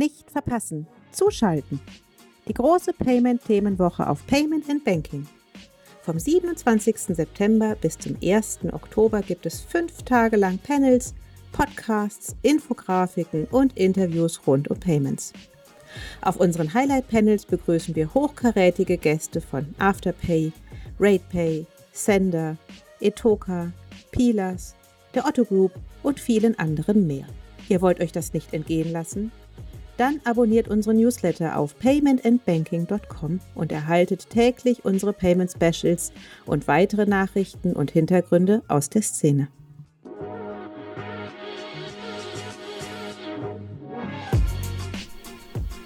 nicht verpassen. Zuschalten. Die große Payment-Themenwoche auf Payment and Banking. Vom 27. September bis zum 1. Oktober gibt es fünf Tage lang Panels, Podcasts, Infografiken und Interviews rund um Payments. Auf unseren Highlight-Panels begrüßen wir hochkarätige Gäste von Afterpay, RatePay, Sender, Etoka, Pilas, der Otto Group und vielen anderen mehr. Ihr wollt euch das nicht entgehen lassen? Dann abonniert unsere Newsletter auf paymentandbanking.com und erhaltet täglich unsere Payment Specials und weitere Nachrichten und Hintergründe aus der Szene.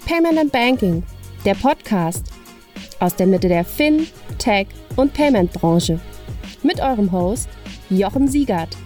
Payment and Banking, der Podcast aus der Mitte der Fin, Tech und Payment Branche. Mit eurem Host Jochen Siegert.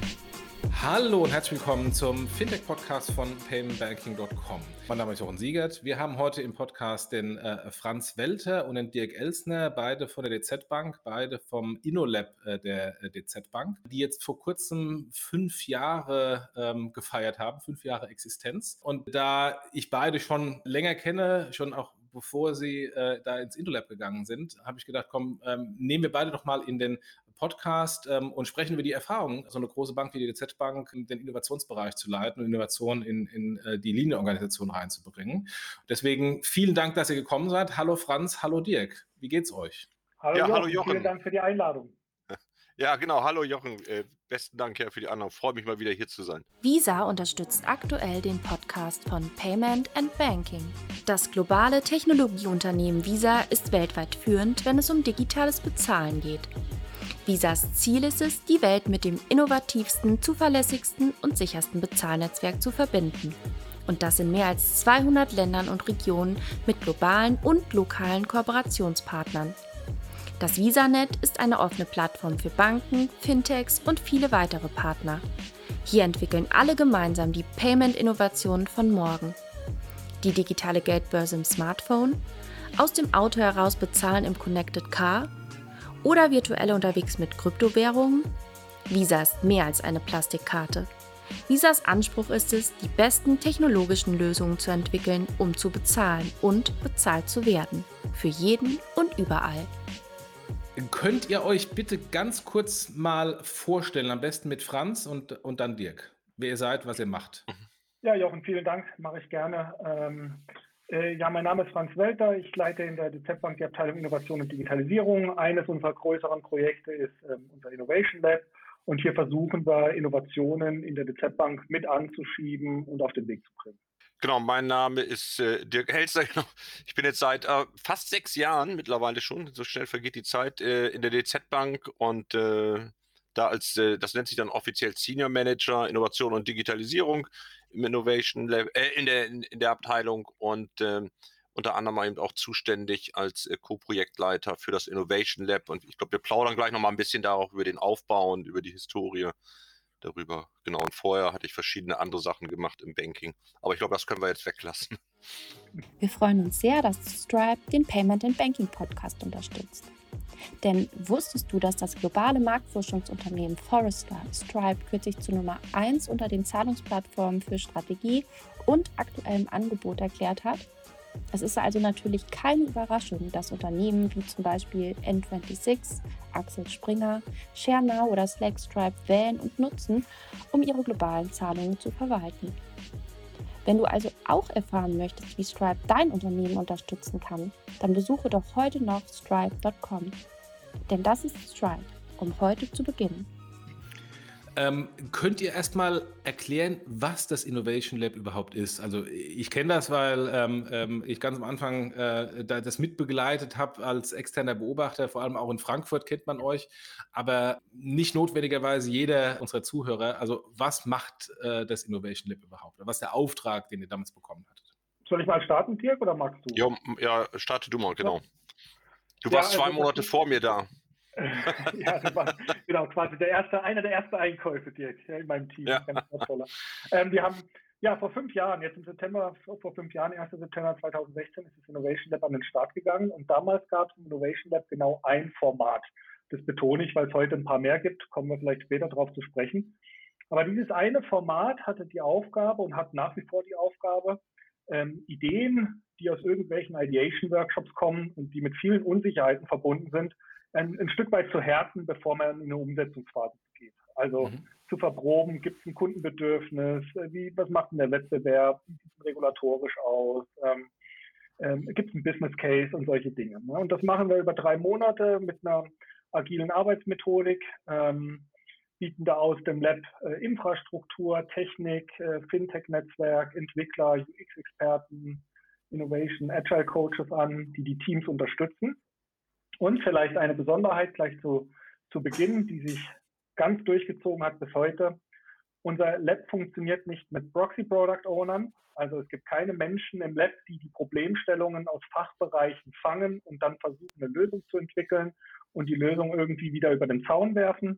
Hallo und herzlich willkommen zum Fintech-Podcast von paymentbanking.com. Mein Name ist Jochen Siegert. Wir haben heute im Podcast den äh, Franz Welter und den Dirk Elsner, beide von der DZ Bank, beide vom InnoLab äh, der äh, DZ Bank, die jetzt vor kurzem fünf Jahre ähm, gefeiert haben, fünf Jahre Existenz. Und da ich beide schon länger kenne, schon auch bevor sie äh, da ins InnoLab gegangen sind, habe ich gedacht, komm, ähm, nehmen wir beide doch mal in den Podcast ähm, und sprechen über die Erfahrung, so eine große Bank wie die DZ Bank, den Innovationsbereich zu leiten und Innovation in, in äh, die Linienorganisation reinzubringen. Deswegen vielen Dank, dass ihr gekommen seid. Hallo Franz, hallo Dirk. Wie geht's euch? Hallo, ja, Jochen. hallo Jochen. Vielen Dank für die Einladung. Ja, genau. Hallo Jochen. Äh, besten Dank ja, für die Anruf. Freue mich mal wieder hier zu sein. Visa unterstützt aktuell den Podcast von Payment and Banking. Das globale Technologieunternehmen Visa ist weltweit führend, wenn es um digitales Bezahlen geht. Visas Ziel ist es, die Welt mit dem innovativsten, zuverlässigsten und sichersten Bezahlnetzwerk zu verbinden. Und das in mehr als 200 Ländern und Regionen mit globalen und lokalen Kooperationspartnern. Das VisaNet ist eine offene Plattform für Banken, Fintechs und viele weitere Partner. Hier entwickeln alle gemeinsam die Payment-Innovationen von morgen. Die digitale Geldbörse im Smartphone, aus dem Auto heraus bezahlen im Connected Car oder virtuell unterwegs mit Kryptowährungen? Visa ist mehr als eine Plastikkarte. Visas Anspruch ist es, die besten technologischen Lösungen zu entwickeln, um zu bezahlen und bezahlt zu werden. Für jeden und überall. Könnt ihr euch bitte ganz kurz mal vorstellen, am besten mit Franz und, und dann Dirk, wer ihr seid, was ihr macht? Ja, Jochen, vielen Dank, mache ich gerne. Ähm, äh, ja, mein Name ist Franz Welter. Ich leite in der DZ Bank die Abteilung Innovation und Digitalisierung. Eines unserer größeren Projekte ist ähm, unser Innovation Lab. Und hier versuchen wir, Innovationen in der DZ Bank mit anzuschieben und auf den Weg zu bringen. Genau, mein Name ist äh, Dirk Helster. Genau. Ich bin jetzt seit äh, fast sechs Jahren mittlerweile schon, so schnell vergeht die Zeit, äh, in der DZ Bank und äh, da als, äh, das nennt sich dann offiziell Senior Manager Innovation und Digitalisierung im Innovation Lab, äh, in, der, in, der Abteilung und ähm, unter anderem eben auch zuständig als äh, Co-Projektleiter für das Innovation Lab. Und ich glaube, wir plaudern gleich nochmal ein bisschen darauf über den Aufbau und über die Historie darüber. Genau, und vorher hatte ich verschiedene andere Sachen gemacht im Banking. Aber ich glaube, das können wir jetzt weglassen. Wir freuen uns sehr, dass Stripe den Payment and Banking Podcast unterstützt. Denn wusstest du, dass das globale Marktforschungsunternehmen Forrester Stripe kürzlich zu Nummer 1 unter den Zahlungsplattformen für Strategie und aktuellem Angebot erklärt hat? Es ist also natürlich keine Überraschung, dass Unternehmen wie zum Beispiel N26, Axel Springer, ShareNow oder Slack Stripe wählen und nutzen, um ihre globalen Zahlungen zu verwalten. Wenn du also auch erfahren möchtest, wie Stripe dein Unternehmen unterstützen kann, dann besuche doch heute noch stripe.com. Denn das ist Stripe, um heute zu beginnen. Ähm, könnt ihr erstmal erklären, was das Innovation Lab überhaupt ist? Also ich kenne das, weil ähm, ähm, ich ganz am Anfang äh, da das mitbegleitet habe als externer Beobachter, vor allem auch in Frankfurt kennt man euch, aber nicht notwendigerweise jeder unserer Zuhörer. Also was macht äh, das Innovation Lab überhaupt? Was ist der Auftrag, den ihr damals bekommen hattet? Soll ich mal starten, Dirk, oder magst du? Ja, ja starte du mal, genau. Du warst ja, also zwei Monate vor mir da. ja, das war genau quasi der erste, einer der ersten Einkäufe direkt in meinem Team. Ja. Ähm, wir haben ja vor fünf Jahren, jetzt im September, vor fünf Jahren, 1. September 2016, ist das Innovation Lab an den Start gegangen und damals gab es im Innovation Lab genau ein Format. Das betone ich, weil es heute ein paar mehr gibt, kommen wir vielleicht später darauf zu sprechen. Aber dieses eine Format hatte die Aufgabe und hat nach wie vor die Aufgabe, ähm, Ideen, die aus irgendwelchen Ideation-Workshops kommen und die mit vielen Unsicherheiten verbunden sind, ein, ein, Stück weit zu härten, bevor man in eine Umsetzungsphase geht. Also mhm. zu verproben, gibt es ein Kundenbedürfnis, wie, was macht denn der Wettbewerb, wie sieht es regulatorisch aus, ähm, ähm, gibt es einen Business Case und solche Dinge. Ne? Und das machen wir über drei Monate mit einer agilen Arbeitsmethodik, ähm, bieten da aus dem Lab äh, Infrastruktur, Technik, äh, Fintech-Netzwerk, Entwickler, UX-Experten, Innovation, Agile Coaches an, die die Teams unterstützen. Und vielleicht eine Besonderheit gleich zu, zu Beginn, die sich ganz durchgezogen hat bis heute. Unser Lab funktioniert nicht mit Proxy Product Ownern. Also es gibt keine Menschen im Lab, die die Problemstellungen aus Fachbereichen fangen und dann versuchen, eine Lösung zu entwickeln und die Lösung irgendwie wieder über den Zaun werfen,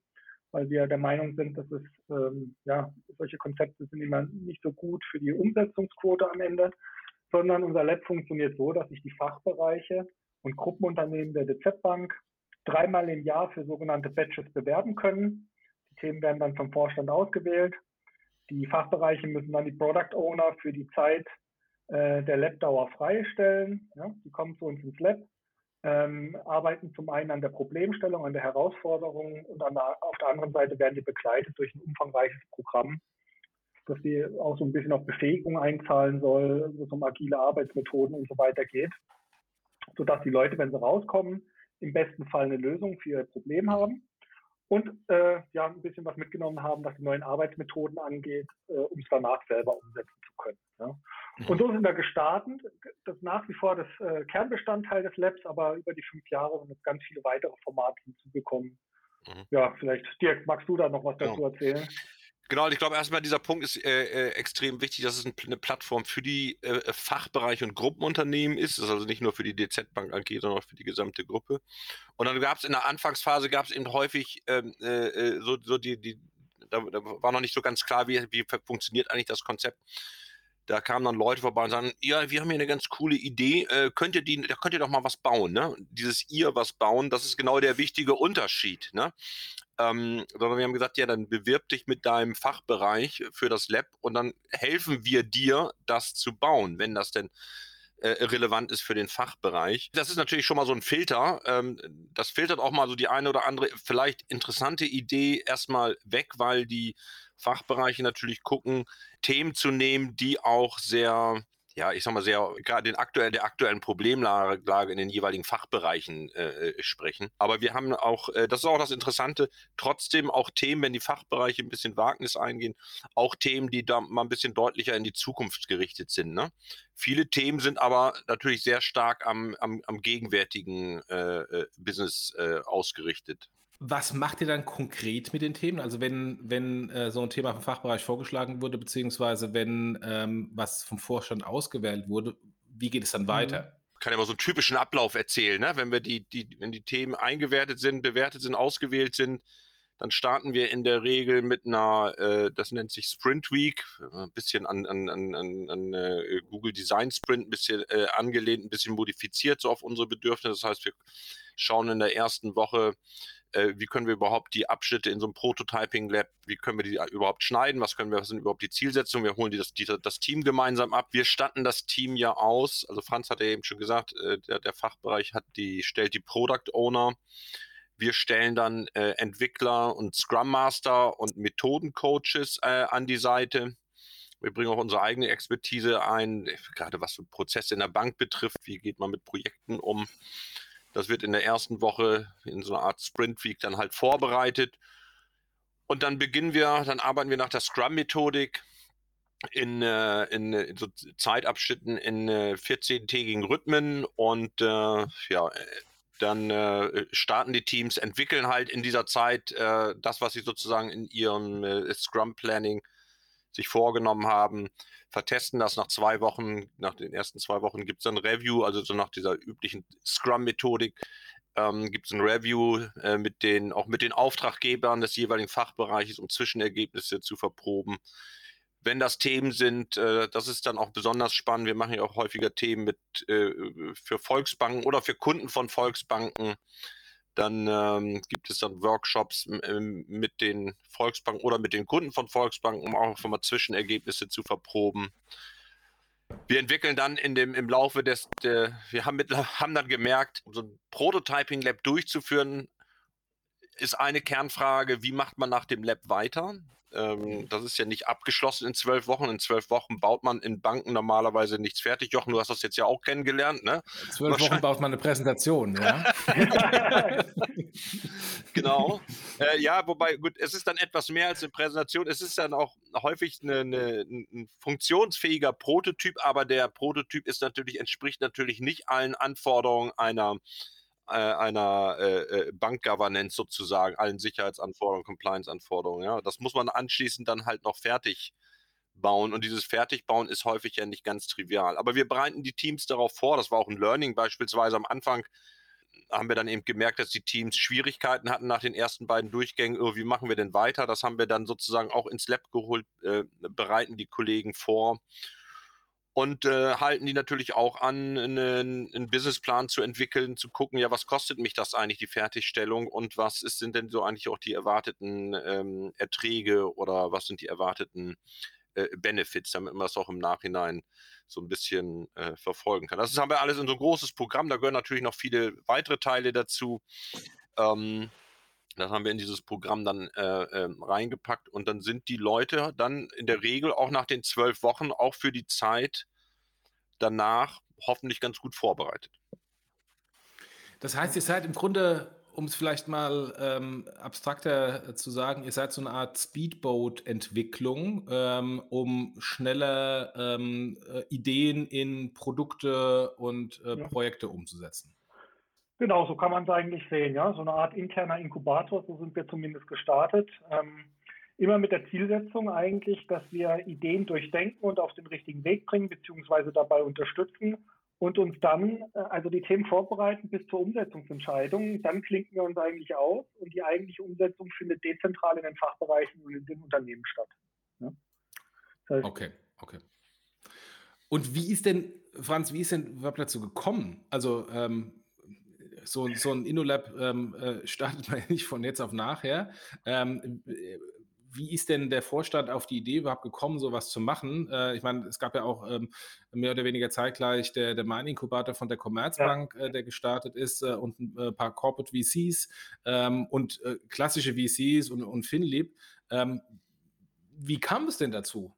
weil wir der Meinung sind, dass es, ähm, ja, solche Konzepte sind immer nicht so gut für die Umsetzungsquote am Ende, sondern unser Lab funktioniert so, dass sich die Fachbereiche und Gruppenunternehmen der DZ Bank dreimal im Jahr für sogenannte Batches bewerben können. Die Themen werden dann vom Vorstand ausgewählt. Die Fachbereiche müssen dann die Product Owner für die Zeit äh, der Labdauer freistellen. Ja, die kommen zu uns ins Lab, ähm, arbeiten zum einen an der Problemstellung, an der Herausforderung und der, auf der anderen Seite werden die begleitet durch ein umfangreiches Programm, das die auch so ein bisschen auf Befähigung einzahlen soll, wo es um agile Arbeitsmethoden und so weiter geht, sodass die Leute, wenn sie rauskommen, im besten Fall eine Lösung für ihr Problem haben und äh, ja, ein bisschen was mitgenommen haben, was die neuen Arbeitsmethoden angeht, äh, um es danach selber umsetzen zu können. Ja. Und so sind wir gestartet. Das ist nach wie vor das äh, Kernbestandteil des Labs, aber über die fünf Jahre sind jetzt ganz viele weitere Formate hinzugekommen. Mhm. Ja, vielleicht, Dirk, magst du da noch was dazu erzählen? Genau, ich glaube erstmal, dieser Punkt ist äh, äh, extrem wichtig, dass es ein, eine Plattform für die äh, Fachbereiche und Gruppenunternehmen ist. Das ist also nicht nur für die DZ Bank AG, sondern auch für die gesamte Gruppe. Und dann gab es in der Anfangsphase gab es eben häufig ähm, äh, äh, so, so die, die da, da, war noch nicht so ganz klar, wie, wie funktioniert eigentlich das Konzept. Da kamen dann Leute vorbei und sagen, ja, wir haben hier eine ganz coole Idee, äh, könnt ihr die, da könnt ihr doch mal was bauen, ne? Dieses ihr was bauen, das ist genau der wichtige Unterschied, ne? Ähm, sondern wir haben gesagt, ja, dann bewirb dich mit deinem Fachbereich für das Lab und dann helfen wir dir, das zu bauen, wenn das denn äh, relevant ist für den Fachbereich. Das ist natürlich schon mal so ein Filter. Ähm, das filtert auch mal so die eine oder andere vielleicht interessante Idee erstmal weg, weil die Fachbereiche natürlich gucken, Themen zu nehmen, die auch sehr ja, ich sag mal, sehr gerade den aktuellen, der aktuellen Problemlage in den jeweiligen Fachbereichen äh, äh, sprechen. Aber wir haben auch, äh, das ist auch das Interessante, trotzdem auch Themen, wenn die Fachbereiche ein bisschen Wagnis eingehen, auch Themen, die da mal ein bisschen deutlicher in die Zukunft gerichtet sind. Ne? Viele Themen sind aber natürlich sehr stark am, am, am gegenwärtigen äh, äh Business äh, ausgerichtet. Was macht ihr dann konkret mit den Themen? Also wenn, wenn äh, so ein Thema vom Fachbereich vorgeschlagen wurde, beziehungsweise wenn ähm, was vom Vorstand ausgewählt wurde, wie geht es dann weiter? Ich kann ja mal so einen typischen Ablauf erzählen, ne? wenn wir die, die, wenn die Themen eingewertet sind, bewertet sind, ausgewählt sind, dann starten wir in der Regel mit einer, äh, das nennt sich Sprint Week, ein bisschen an, an, an, an äh, Google Design Sprint, ein bisschen äh, angelehnt, ein bisschen modifiziert so auf unsere Bedürfnisse. Das heißt, wir schauen in der ersten Woche, äh, wie können wir überhaupt die Abschnitte in so einem Prototyping-Lab, wie können wir die überhaupt schneiden, was können wir, was sind überhaupt die Zielsetzungen, wir holen die das, die, das Team gemeinsam ab. Wir statten das Team ja aus, also Franz hat ja eben schon gesagt, äh, der, der Fachbereich hat die, stellt die Product Owner. Wir stellen dann äh, Entwickler und Scrum Master und Methodencoaches äh, an die Seite. Wir bringen auch unsere eigene Expertise ein, gerade was so Prozesse in der Bank betrifft. Wie geht man mit Projekten um? Das wird in der ersten Woche in so einer Art Sprint Week dann halt vorbereitet. Und dann beginnen wir, dann arbeiten wir nach der Scrum-Methodik in, äh, in, in, so Zeitabschnitten in äh, 14-tägigen Rhythmen und äh, ja, dann äh, starten die Teams, entwickeln halt in dieser Zeit äh, das, was sie sozusagen in ihrem äh, Scrum-Planning sich vorgenommen haben, vertesten das nach zwei Wochen. Nach den ersten zwei Wochen gibt es dann Review, also so nach dieser üblichen Scrum-Methodik. Ähm, gibt es ein Review äh, mit den, auch mit den Auftraggebern des jeweiligen Fachbereiches, um Zwischenergebnisse zu verproben. Wenn das Themen sind, äh, das ist dann auch besonders spannend. Wir machen ja auch häufiger Themen mit äh, für Volksbanken oder für Kunden von Volksbanken. Dann ähm, gibt es dann Workshops ähm, mit den Volksbanken oder mit den Kunden von Volksbanken, um auch mal Zwischenergebnisse zu verproben. Wir entwickeln dann in dem, im Laufe des, der, wir haben, mit, haben dann gemerkt, so ein Prototyping Lab durchzuführen, ist eine Kernfrage, wie macht man nach dem Lab weiter? Ähm, das ist ja nicht abgeschlossen in zwölf Wochen. In zwölf Wochen baut man in Banken normalerweise nichts fertig. Jochen, du hast das jetzt ja auch kennengelernt, ne? Zwölf Wochen baut man eine Präsentation, ja. genau. Äh, ja, wobei, gut, es ist dann etwas mehr als eine Präsentation. Es ist dann auch häufig eine, eine, ein funktionsfähiger Prototyp, aber der Prototyp ist natürlich, entspricht natürlich nicht allen Anforderungen einer äh, einer äh, äh, Bankgovernance sozusagen, allen Sicherheitsanforderungen, Compliance-Anforderungen. Ja. Das muss man anschließend dann halt noch fertig bauen. Und dieses Fertigbauen ist häufig ja nicht ganz trivial. Aber wir bereiten die Teams darauf vor. Das war auch ein Learning beispielsweise am Anfang haben wir dann eben gemerkt, dass die Teams Schwierigkeiten hatten nach den ersten beiden Durchgängen. Oh, wie machen wir denn weiter? Das haben wir dann sozusagen auch ins Lab geholt, äh, bereiten die Kollegen vor und äh, halten die natürlich auch an, einen, einen, Businessplan zu entwickeln, zu gucken, ja, was kostet mich das eigentlich, die Fertigstellung und was ist, sind denn so eigentlich auch die erwarteten ähm, Erträge oder was sind die erwarteten äh, Benefits, damit man das auch im Nachhinein so ein bisschen äh, verfolgen kann. Das haben wir alles in so ein großes Programm, da gehören natürlich noch viele weitere Teile dazu. Ähm, das haben wir in dieses Programm dann äh, äh, reingepackt und dann sind die Leute dann in der Regel auch nach den zwölf Wochen auch für die Zeit danach hoffentlich ganz gut vorbereitet. Das heißt, ihr seid im Grunde, um es vielleicht mal ähm, abstrakter zu sagen, ihr seid so eine Art Speedboat-Entwicklung, ähm, um schneller ähm, äh, Ideen in Produkte und äh, ja. Projekte umzusetzen. Genau, so kann man es eigentlich sehen, ja. So eine Art interner Inkubator, so sind wir zumindest gestartet. Ähm, immer mit der Zielsetzung eigentlich, dass wir Ideen durchdenken und auf den richtigen Weg bringen, beziehungsweise dabei unterstützen und uns dann, äh, also die Themen vorbereiten bis zur Umsetzungsentscheidung. Dann klinken wir uns eigentlich aus und die eigentliche Umsetzung findet dezentral in den Fachbereichen und in den Unternehmen statt. Ja? Das heißt, okay, okay. Und wie ist denn, Franz, wie ist denn überhaupt dazu gekommen? Also ähm, so, so ein InnoLab ähm, äh, startet man ja nicht von jetzt auf nachher. Ähm, wie ist denn der Vorstand auf die Idee überhaupt gekommen, sowas zu machen? Äh, ich meine, es gab ja auch ähm, mehr oder weniger zeitgleich der, der Main-Inkubator von der Commerzbank, ja. äh, der gestartet ist äh, und ein äh, paar Corporate VCs ähm, und äh, klassische VCs und, und FinLib. Ähm, wie kam es denn dazu?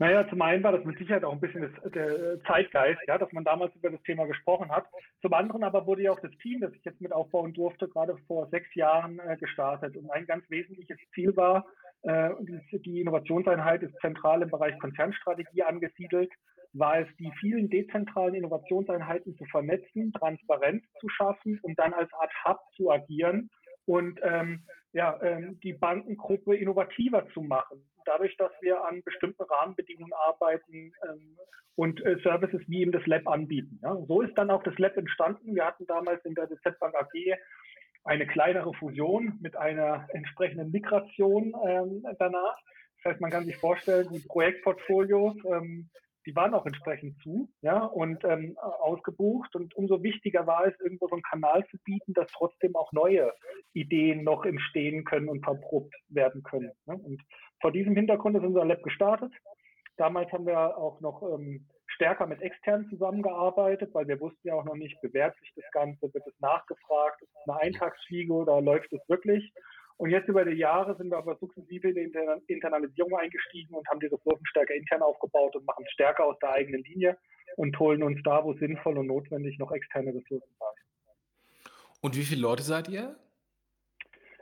Naja, zum einen war das mit Sicherheit auch ein bisschen das, der Zeitgeist, ja, dass man damals über das Thema gesprochen hat. Zum anderen aber wurde ja auch das Team, das ich jetzt mit aufbauen durfte, gerade vor sechs Jahren äh, gestartet. Und ein ganz wesentliches Ziel war, äh, die, die Innovationseinheit ist zentral im Bereich Konzernstrategie angesiedelt, war es, die vielen dezentralen Innovationseinheiten zu vernetzen, Transparenz zu schaffen und dann als Art Hub zu agieren und ähm, ja, ähm, die Bankengruppe innovativer zu machen dadurch, dass wir an bestimmten Rahmenbedingungen arbeiten ähm, und äh, Services wie eben das Lab anbieten. Ja. So ist dann auch das Lab entstanden. Wir hatten damals in der DZ Bank AG eine kleinere Fusion mit einer entsprechenden Migration ähm, danach. Das heißt, man kann sich vorstellen, die Projektportfolios, ähm, die waren auch entsprechend zu, ja, und ähm, ausgebucht. Und umso wichtiger war es, irgendwo so einen Kanal zu bieten, dass trotzdem auch neue Ideen noch entstehen können und verprobt werden können. Ne? Und vor diesem Hintergrund ist unser Lab gestartet. Damals haben wir auch noch ähm, stärker mit externen zusammengearbeitet, weil wir wussten ja auch noch nicht, bewährt sich das Ganze, wird es nachgefragt, ist es eine Eintagsfliege oder läuft es wirklich? Und jetzt über die Jahre sind wir aber sukzessive in die Inter Internalisierung eingestiegen und haben die Ressourcen stärker intern aufgebaut und machen es stärker aus der eigenen Linie und holen uns da, wo sinnvoll und notwendig, noch externe Ressourcen bei. Und wie viele Leute seid ihr?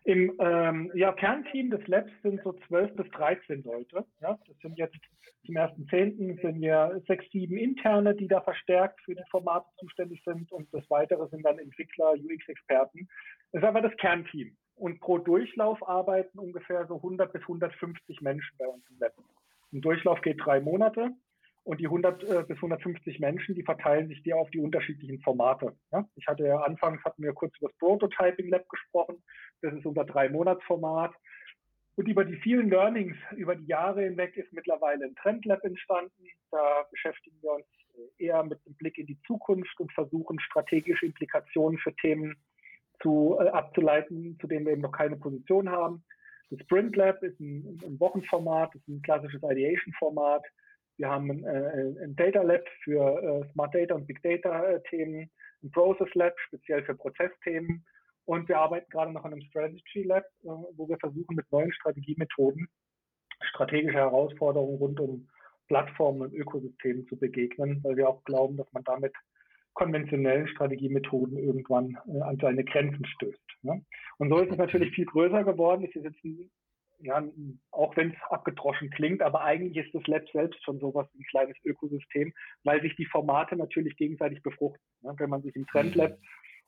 Im ähm, ja, Kernteam des Labs sind so 12 bis 13 Leute. Ja, das sind jetzt zum 1.10. sind ja sechs, sieben Interne, die da verstärkt für die Formate zuständig sind und das Weitere sind dann Entwickler, UX-Experten. Das ist aber das Kernteam. Und pro Durchlauf arbeiten ungefähr so 100 bis 150 Menschen bei uns im Lab. Ein Durchlauf geht drei Monate und die 100 äh, bis 150 Menschen, die verteilen sich dir auf die unterschiedlichen Formate. Ja? Ich hatte ja anfangs, hatten wir kurz über das Prototyping Lab gesprochen. Das ist unser Drei-Monats-Format. Und über die vielen Learnings über die Jahre hinweg ist mittlerweile ein Trendlab entstanden. Da beschäftigen wir uns eher mit einem Blick in die Zukunft und versuchen strategische Implikationen für Themen zu, äh, abzuleiten, zu denen wir eben noch keine Position haben. Das Sprint Lab ist ein, ein Wochenformat, ist ein klassisches Ideation-Format Wir haben ein, äh, ein Data Lab für äh, Smart Data und Big Data äh, Themen, ein Process Lab speziell für Prozessthemen und wir arbeiten gerade noch an einem Strategy Lab, äh, wo wir versuchen mit neuen Strategiemethoden strategische Herausforderungen rund um Plattformen und Ökosystemen zu begegnen, weil wir auch glauben, dass man damit konventionellen Strategiemethoden irgendwann äh, an seine Grenzen stößt. Ne? Und so ist es natürlich viel größer geworden. Wir sitzen, ja, auch wenn es abgedroschen klingt, aber eigentlich ist das Lab selbst schon sowas ein kleines Ökosystem, weil sich die Formate natürlich gegenseitig befruchten. Ne? Wenn man sich im Trendlab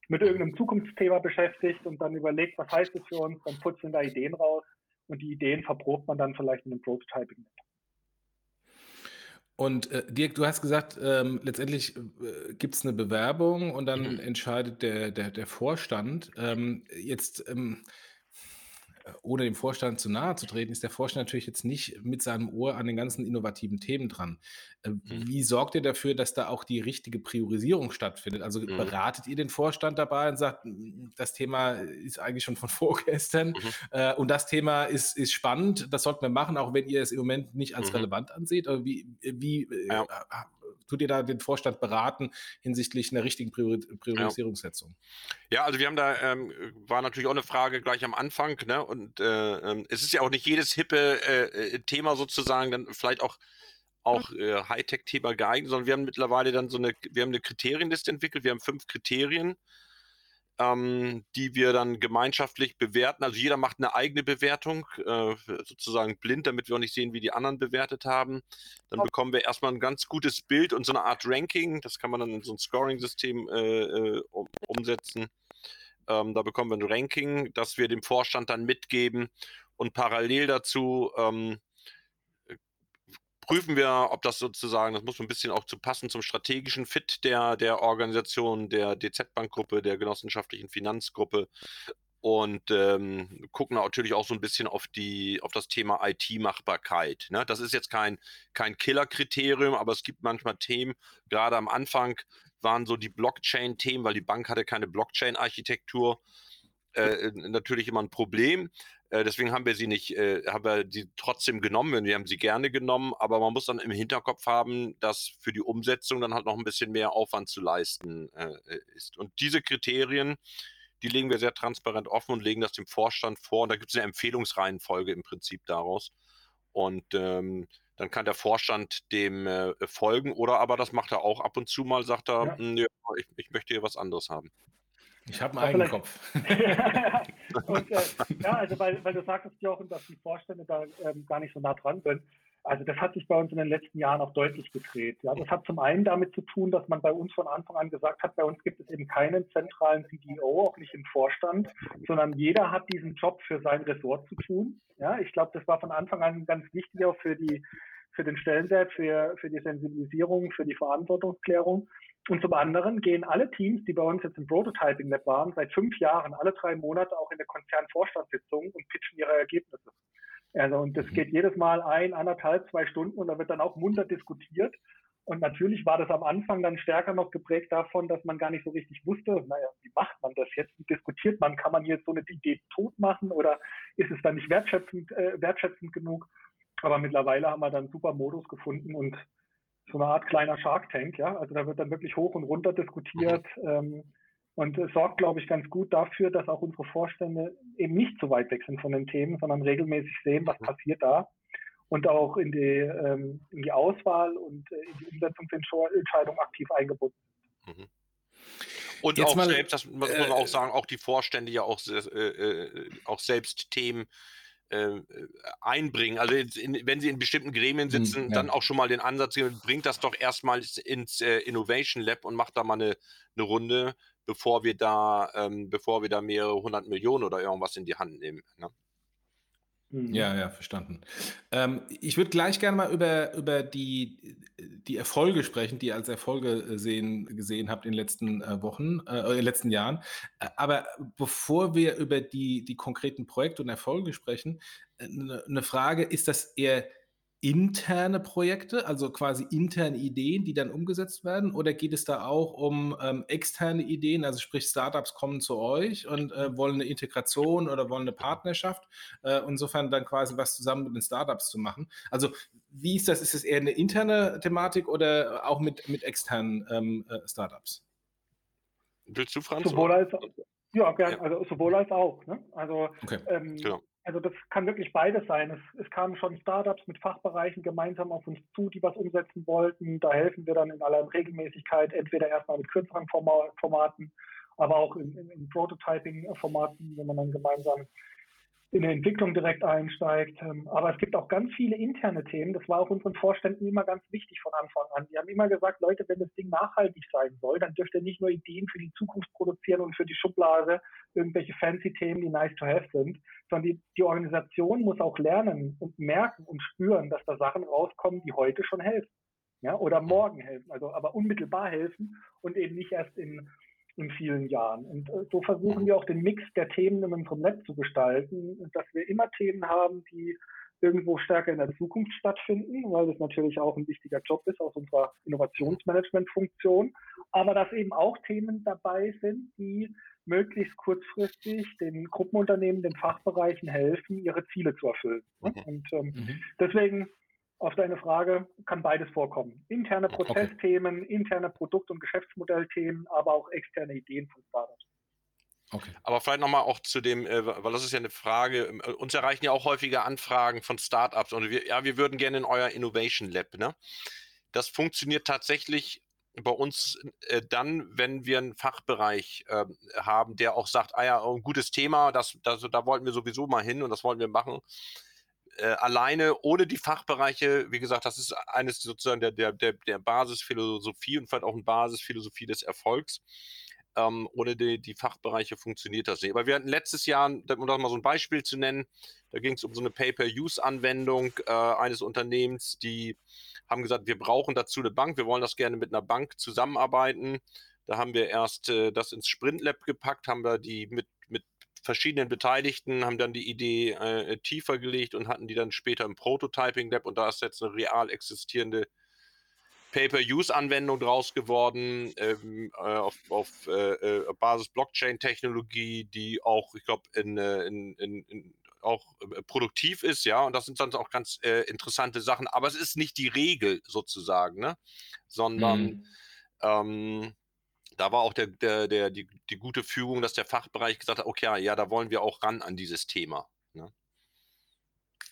mit irgendeinem Zukunftsthema beschäftigt und dann überlegt, was heißt das für uns, dann putzen da Ideen raus und die Ideen verprobt man dann vielleicht in einem Prototyping. Und äh, Dirk, du hast gesagt, ähm, letztendlich äh, gibt es eine Bewerbung und dann mhm. entscheidet der, der, der Vorstand. Ähm, jetzt ähm, ohne dem Vorstand zu nahe zu treten, ist der Vorstand natürlich jetzt nicht mit seinem Ohr an den ganzen innovativen Themen dran. Äh, mhm. Wie sorgt ihr dafür, dass da auch die richtige Priorisierung stattfindet? Also mhm. beratet ihr den Vorstand dabei und sagt, das Thema ist eigentlich schon von vorgestern mhm. äh, und das Thema ist, ist spannend, das sollten wir machen, auch wenn ihr es im Moment nicht als mhm. relevant anseht? Oder wie, wie ja. äh, tut ihr da den Vorstand beraten hinsichtlich einer richtigen Priori Priorisierungssetzung? Ja. also wir haben da, ähm, war natürlich auch eine Frage gleich am Anfang, ne? Und äh, ähm, es ist ja auch nicht jedes hippe äh, äh, Thema sozusagen dann vielleicht auch auch äh, Hightech-Thema geeignet, sondern wir haben mittlerweile dann so eine, wir haben eine Kriterienliste entwickelt, wir haben fünf Kriterien, ähm, die wir dann gemeinschaftlich bewerten. Also jeder macht eine eigene Bewertung, äh, sozusagen blind, damit wir auch nicht sehen, wie die anderen bewertet haben. Dann bekommen wir erstmal ein ganz gutes Bild und so eine Art Ranking. Das kann man dann in so ein Scoring-System äh, äh um, umsetzen. Ähm, da bekommen wir ein Ranking, das wir dem Vorstand dann mitgeben und parallel dazu ähm, prüfen wir, ob das sozusagen, das muss ein bisschen auch zu passen zum strategischen Fit der, der Organisation, der DZ-Bank-Gruppe, der genossenschaftlichen Finanzgruppe und ähm, gucken natürlich auch so ein bisschen auf die auf das Thema IT-Machbarkeit. Ne? Das ist jetzt kein kein Killer-Kriterium, aber es gibt manchmal Themen. Gerade am Anfang waren so die Blockchain-Themen, weil die Bank hatte keine Blockchain-Architektur. Äh, natürlich immer ein Problem. Äh, deswegen haben wir sie nicht, äh, haben wir sie trotzdem genommen. Wir haben sie gerne genommen, aber man muss dann im Hinterkopf haben, dass für die Umsetzung dann halt noch ein bisschen mehr Aufwand zu leisten äh, ist. Und diese Kriterien, die legen wir sehr transparent offen und legen das dem Vorstand vor. Und da gibt es eine Empfehlungsreihenfolge im Prinzip daraus. Und ähm, dann kann der Vorstand dem äh, folgen oder aber das macht er auch ab und zu mal, sagt er, ja. Ja, ich, ich möchte hier was anderes haben. Ich habe einen eigenen Kopf. und, äh, ja, also weil, weil du sagtest, Jochen, dass die Vorstände da ähm, gar nicht so nah dran sind. Also das hat sich bei uns in den letzten Jahren auch deutlich gedreht. Ja, das hat zum einen damit zu tun, dass man bei uns von Anfang an gesagt hat, bei uns gibt es eben keinen zentralen CDO, auch nicht im Vorstand, sondern jeder hat diesen Job für sein Ressort zu tun. Ja, ich glaube, das war von Anfang an ganz wichtig auch für die für den Stellenwert, für, für die Sensibilisierung, für die Verantwortungsklärung. Und zum anderen gehen alle Teams, die bei uns jetzt im Prototyping Lab waren, seit fünf Jahren alle drei Monate auch in der Konzernvorstandssitzung und pitchen ihre Ergebnisse. Also, und das geht jedes Mal ein, anderthalb, zwei Stunden und da wird dann auch munter diskutiert. Und natürlich war das am Anfang dann stärker noch geprägt davon, dass man gar nicht so richtig wusste, naja, wie macht man das jetzt? Wie diskutiert man? Kann man jetzt so eine Idee tot machen oder ist es dann nicht wertschätzend, äh, wertschätzend genug? Aber mittlerweile haben wir dann einen super Modus gefunden und so eine Art kleiner Shark Tank, ja. Also da wird dann wirklich hoch und runter diskutiert. Ähm, und es sorgt, glaube ich, ganz gut dafür, dass auch unsere Vorstände eben nicht so weit weg sind von den Themen, sondern regelmäßig sehen, was mhm. passiert da und auch in die, ähm, in die Auswahl und äh, in die Umsetzungsentscheidung aktiv eingebunden sind. Mhm. Und Jetzt auch mal, selbst, das muss man äh, auch sagen, auch die Vorstände ja auch, äh, äh, auch selbst Themen äh, einbringen. Also in, wenn Sie in bestimmten Gremien hm, sitzen, ja. dann auch schon mal den Ansatz, bringt das doch erstmal ins äh, Innovation Lab und macht da mal eine, eine Runde, bevor wir da, ähm, bevor wir da mehrere hundert Millionen oder irgendwas in die Hand nehmen. Ne? Mhm. Ja, ja, verstanden. Ähm, ich würde gleich gerne mal über, über die, die Erfolge sprechen, die ihr als Erfolge äh, sehen, gesehen habt in den letzten äh, Wochen, äh, in den letzten Jahren. Aber bevor wir über die, die konkreten Projekte und Erfolge sprechen, eine äh, Frage, ist das eher interne Projekte, also quasi interne Ideen, die dann umgesetzt werden? Oder geht es da auch um ähm, externe Ideen, also sprich Startups kommen zu euch und äh, wollen eine Integration oder wollen eine Partnerschaft, äh, insofern dann quasi was zusammen mit den Startups zu machen? Also wie ist das? Ist es eher eine interne Thematik oder auch mit, mit externen ähm, äh, Startups? Willst du, Franz? Sowohl als, ja, gern, ja. also sowohl als auch. Ne? Also, okay. ähm, genau. Also das kann wirklich beides sein. Es, es, kamen schon Startups mit Fachbereichen gemeinsam auf uns zu, die was umsetzen wollten. Da helfen wir dann in aller Regelmäßigkeit, entweder erstmal mit kürzeren Formaten, aber auch in, in, in Prototyping-Formaten, wenn man dann gemeinsam in der Entwicklung direkt einsteigt. Ähm, aber es gibt auch ganz viele interne Themen. Das war auch unseren Vorständen immer ganz wichtig von Anfang an. Die haben immer gesagt, Leute, wenn das Ding nachhaltig sein soll, dann dürft ihr nicht nur Ideen für die Zukunft produzieren und für die Schublade irgendwelche fancy Themen, die nice to have sind, sondern die, die Organisation muss auch lernen und merken und spüren, dass da Sachen rauskommen, die heute schon helfen. Ja, oder morgen helfen, also aber unmittelbar helfen und eben nicht erst in in vielen Jahren. Und äh, so versuchen wir auch den Mix der Themen in unserem Netz zu gestalten, dass wir immer Themen haben, die irgendwo stärker in der Zukunft stattfinden, weil das natürlich auch ein wichtiger Job ist aus unserer Innovationsmanagement-Funktion, aber dass eben auch Themen dabei sind, die möglichst kurzfristig den Gruppenunternehmen, den Fachbereichen helfen, ihre Ziele zu erfüllen. Mhm. Und ähm, mhm. deswegen auf deine Frage kann beides vorkommen. Interne Prozessthemen, okay. interne Produkt- und Geschäftsmodellthemen, aber auch externe Ideen von Startups. Okay. Aber vielleicht nochmal auch zu dem, äh, weil das ist ja eine Frage, äh, uns erreichen ja auch häufige Anfragen von Startups und wir, ja, wir würden gerne in euer Innovation Lab. Ne? Das funktioniert tatsächlich bei uns äh, dann, wenn wir einen Fachbereich äh, haben, der auch sagt, ah ja, ein gutes Thema, das, das, da wollten wir sowieso mal hin und das wollen wir machen äh, alleine ohne die Fachbereiche, wie gesagt, das ist eines sozusagen der, der, der, der Basisphilosophie und vielleicht auch eine Basisphilosophie des Erfolgs. Ähm, ohne die, die Fachbereiche funktioniert das nicht. Aber wir hatten letztes Jahr, um das mal so ein Beispiel zu nennen, da ging es um so eine Pay-per-Use-Anwendung äh, eines Unternehmens, die haben gesagt, wir brauchen dazu eine Bank, wir wollen das gerne mit einer Bank zusammenarbeiten. Da haben wir erst äh, das ins Sprint Lab gepackt, haben wir die mit verschiedenen Beteiligten haben dann die Idee äh, tiefer gelegt und hatten die dann später im Prototyping Lab und da ist jetzt eine real existierende Pay-per-Use-Anwendung draus geworden ähm, äh, auf, auf äh, äh Basis Blockchain-Technologie, die auch, ich glaube, in, äh, in, in, in, auch äh, produktiv ist, ja, und das sind dann auch ganz interessante Sachen, aber es ist nicht die Regel sozusagen, ne? sondern mhm. ähm, da war auch der, der, der, die, die gute Führung, dass der Fachbereich gesagt hat, okay, ja, da wollen wir auch ran an dieses Thema. Ne?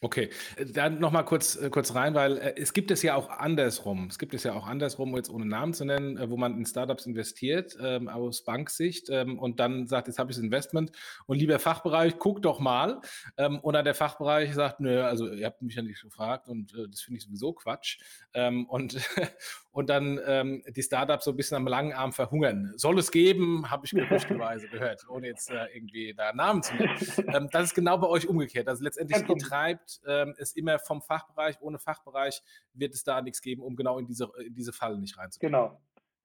Okay, äh, dann nochmal kurz, äh, kurz rein, weil äh, es gibt es ja auch andersrum. Es gibt es ja auch andersrum, jetzt ohne Namen zu nennen, wo man in Startups investiert, ähm, aus Banksicht ähm, und dann sagt, jetzt habe ich das Investment und lieber Fachbereich, guck doch mal. Ähm, oder der Fachbereich sagt, nö, also ihr habt mich ja nicht gefragt und äh, das finde ich sowieso Quatsch. Ähm, und, und dann ähm, die Startups so ein bisschen am langen Arm verhungern. Soll es geben, habe ich gerüchteweise gehört, ohne jetzt äh, irgendwie da Namen zu nennen. Ähm, das ist genau bei euch umgekehrt. Also letztendlich getreibt gibt, ähm, es immer vom Fachbereich. Ohne Fachbereich wird es da nichts geben, um genau in diese, in diese Falle nicht reinzukommen. Genau.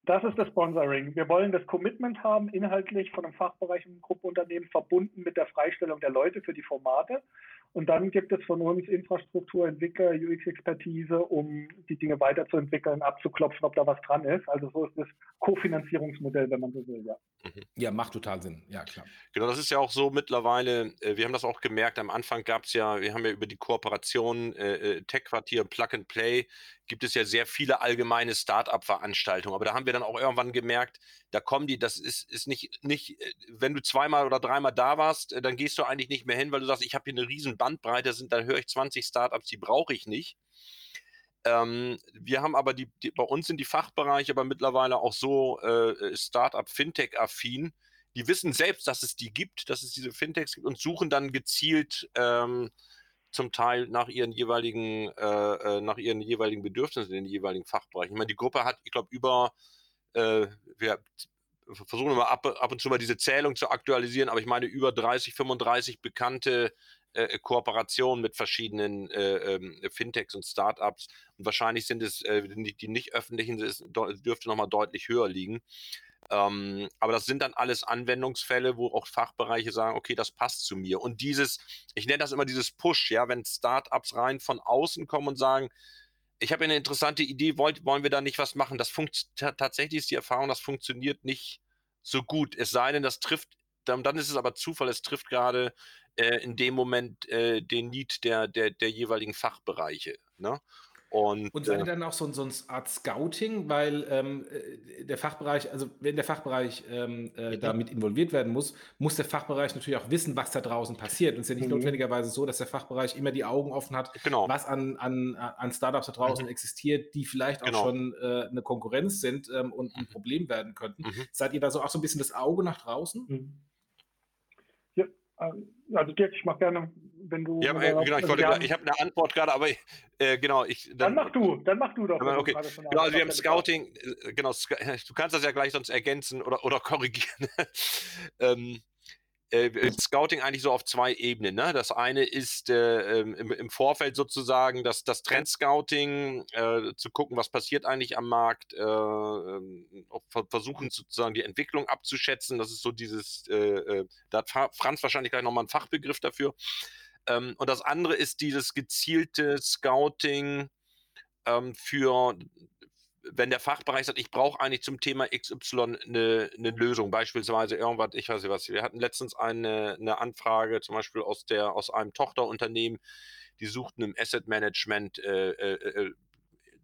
Das ist das Sponsoring. Wir wollen das Commitment haben, inhaltlich von einem Fachbereich und Gruppenunternehmen verbunden mit der Freistellung der Leute für die Formate. Und dann gibt es von uns Infrastruktur, Entwickler, UX-Expertise, um die Dinge weiterzuentwickeln, abzuklopfen, ob da was dran ist. Also so ist das Kofinanzierungsmodell, wenn man so will, ja. Mhm. Ja, macht total Sinn, ja klar. Genau, das ist ja auch so mittlerweile, äh, wir haben das auch gemerkt, am Anfang gab es ja, wir haben ja über die Kooperation äh, äh, Tech-Quartier, Plug and Play, gibt es ja sehr viele allgemeine Start-up-Veranstaltungen. Aber da haben wir dann auch irgendwann gemerkt, da kommen die, das ist, ist nicht, nicht, äh, wenn du zweimal oder dreimal da warst, äh, dann gehst du eigentlich nicht mehr hin, weil du sagst, ich habe hier eine riesen Bandbreite, sind, dann höre ich 20 Startups, die brauche ich nicht. Ähm, wir haben aber die, die, bei uns sind die Fachbereiche aber mittlerweile auch so äh, Startup Fintech-affin. Die wissen selbst, dass es die gibt, dass es diese Fintechs gibt und suchen dann gezielt ähm, zum Teil nach ihren jeweiligen, äh, äh, nach ihren jeweiligen Bedürfnissen in den jeweiligen Fachbereichen. Ich meine, die Gruppe hat, ich glaube, über, äh, wir versuchen immer ab, ab und zu mal diese Zählung zu aktualisieren, aber ich meine, über 30, 35 bekannte äh, Kooperationen mit verschiedenen äh, ähm, Fintechs und Startups. Und wahrscheinlich sind es äh, die, die nicht öffentlichen, es dürfte nochmal deutlich höher liegen. Ähm, aber das sind dann alles Anwendungsfälle, wo auch Fachbereiche sagen, okay, das passt zu mir. Und dieses, ich nenne das immer dieses Push, ja, wenn Startups rein von außen kommen und sagen, ich habe eine interessante Idee, wollt, wollen wir da nicht was machen? Das tatsächlich ist die Erfahrung, das funktioniert nicht so gut. Es sei denn, das trifft, dann, dann ist es aber Zufall, es trifft gerade äh, in dem Moment äh, den Need der, der, der jeweiligen Fachbereiche. Ne? Und, und seid ihr äh, dann auch so, so eine Art Scouting, weil ähm, äh, der Fachbereich, also wenn der Fachbereich ähm, äh, damit involviert werden muss, muss der Fachbereich natürlich auch wissen, was da draußen passiert. Und es ist ja nicht mhm. notwendigerweise so, dass der Fachbereich immer die Augen offen hat, genau. was an, an, an Startups da draußen mhm. existiert, die vielleicht auch genau. schon äh, eine Konkurrenz sind ähm, und ein mhm. Problem werden könnten. Mhm. Seid ihr da so auch so ein bisschen das Auge nach draußen? Mhm. Ja, ähm, also Dirk, ich mache gerne wenn du. Ja, äh, genau, ich, wollte, haben, ich habe eine Antwort gerade, aber äh, genau, ich. Dann, dann, mach du, dann mach du doch. Okay. Genau, also wir haben Scouting, äh, genau, du kannst das ja gleich sonst ergänzen oder, oder korrigieren. ähm, äh, Scouting eigentlich so auf zwei Ebenen. Ne? Das eine ist äh, ähm, im, im, Vorfeld sozusagen das, das Trend-Scouting, äh, zu gucken, was passiert eigentlich am Markt, äh, ähm, versuchen sozusagen die Entwicklung abzuschätzen. Das ist so dieses, äh, äh, da hat Franz wahrscheinlich gleich nochmal einen Fachbegriff dafür. Ähm, und das andere ist dieses gezielte Scouting ähm, für wenn der Fachbereich sagt, ich brauche eigentlich zum Thema XY eine, eine Lösung, beispielsweise irgendwas, ich weiß nicht was, wir hatten letztens eine, eine Anfrage, zum Beispiel aus, der, aus einem Tochterunternehmen, die suchten im Asset Management äh, äh, äh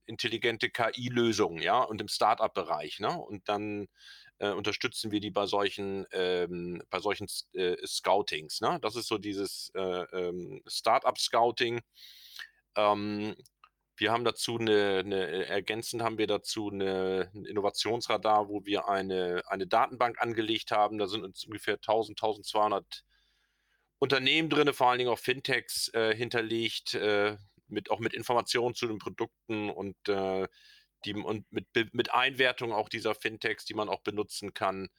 intelligente KI-Lösungen, ja, und im Startup-Bereich, ne? Und dann äh, unterstützen wir die bei solchen, ähm, bei solchen äh, Scoutings, ne? Das ist so dieses äh, ähm, Startup-Scouting. Ähm, wir haben dazu eine, eine, äh, ergänzend haben wir dazu eine, ein Innovationsradar, wo wir eine, eine Datenbank angelegt haben. Da sind uns ungefähr 1000, 1200 Unternehmen drin, vor allen Dingen auch Fintechs äh, hinterlegt, äh, mit, auch mit Informationen zu den Produkten und, äh, die, und mit, mit Einwertung auch dieser Fintechs, die man auch benutzen kann.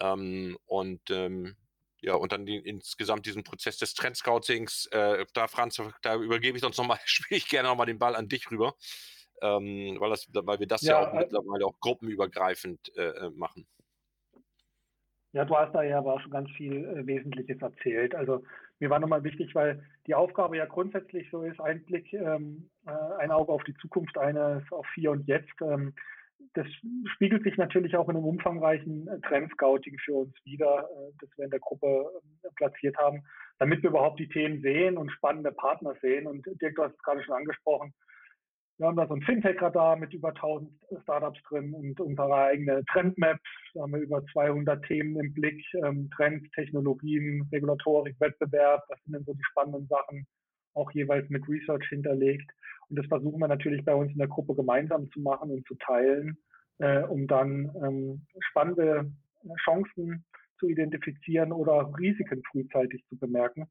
Ähm, und ähm, ja, und dann die, insgesamt diesen Prozess des Trendscoutings, äh, da Franz, da übergebe ich sonst nochmal, spiele ich gerne nochmal den Ball an dich rüber, ähm, weil, das, weil wir das ja, ja auch äh, mittlerweile auch gruppenübergreifend äh, äh, machen. Ja, du hast da ja aber auch schon ganz viel äh, Wesentliches erzählt. Also mir war nochmal wichtig, weil die Aufgabe ja grundsätzlich so ist, ein Blick, ähm, äh, ein Auge auf die Zukunft, eines auf hier und jetzt. Ähm, das spiegelt sich natürlich auch in einem umfangreichen äh, Trendscouting für uns wieder, äh, das wir in der Gruppe äh, platziert haben, damit wir überhaupt die Themen sehen und spannende Partner sehen. Und Dirk, du hast es gerade schon angesprochen. Wir haben da so ein Fintech-Radar mit über 1000 Startups drin und unsere eigene Trendmap. Da haben wir über 200 Themen im Blick. Ähm, Trends, Technologien, Regulatorik, Wettbewerb. Das sind dann so die spannenden Sachen, auch jeweils mit Research hinterlegt. Und das versuchen wir natürlich bei uns in der Gruppe gemeinsam zu machen und zu teilen, äh, um dann ähm, spannende Chancen zu identifizieren oder Risiken frühzeitig zu bemerken.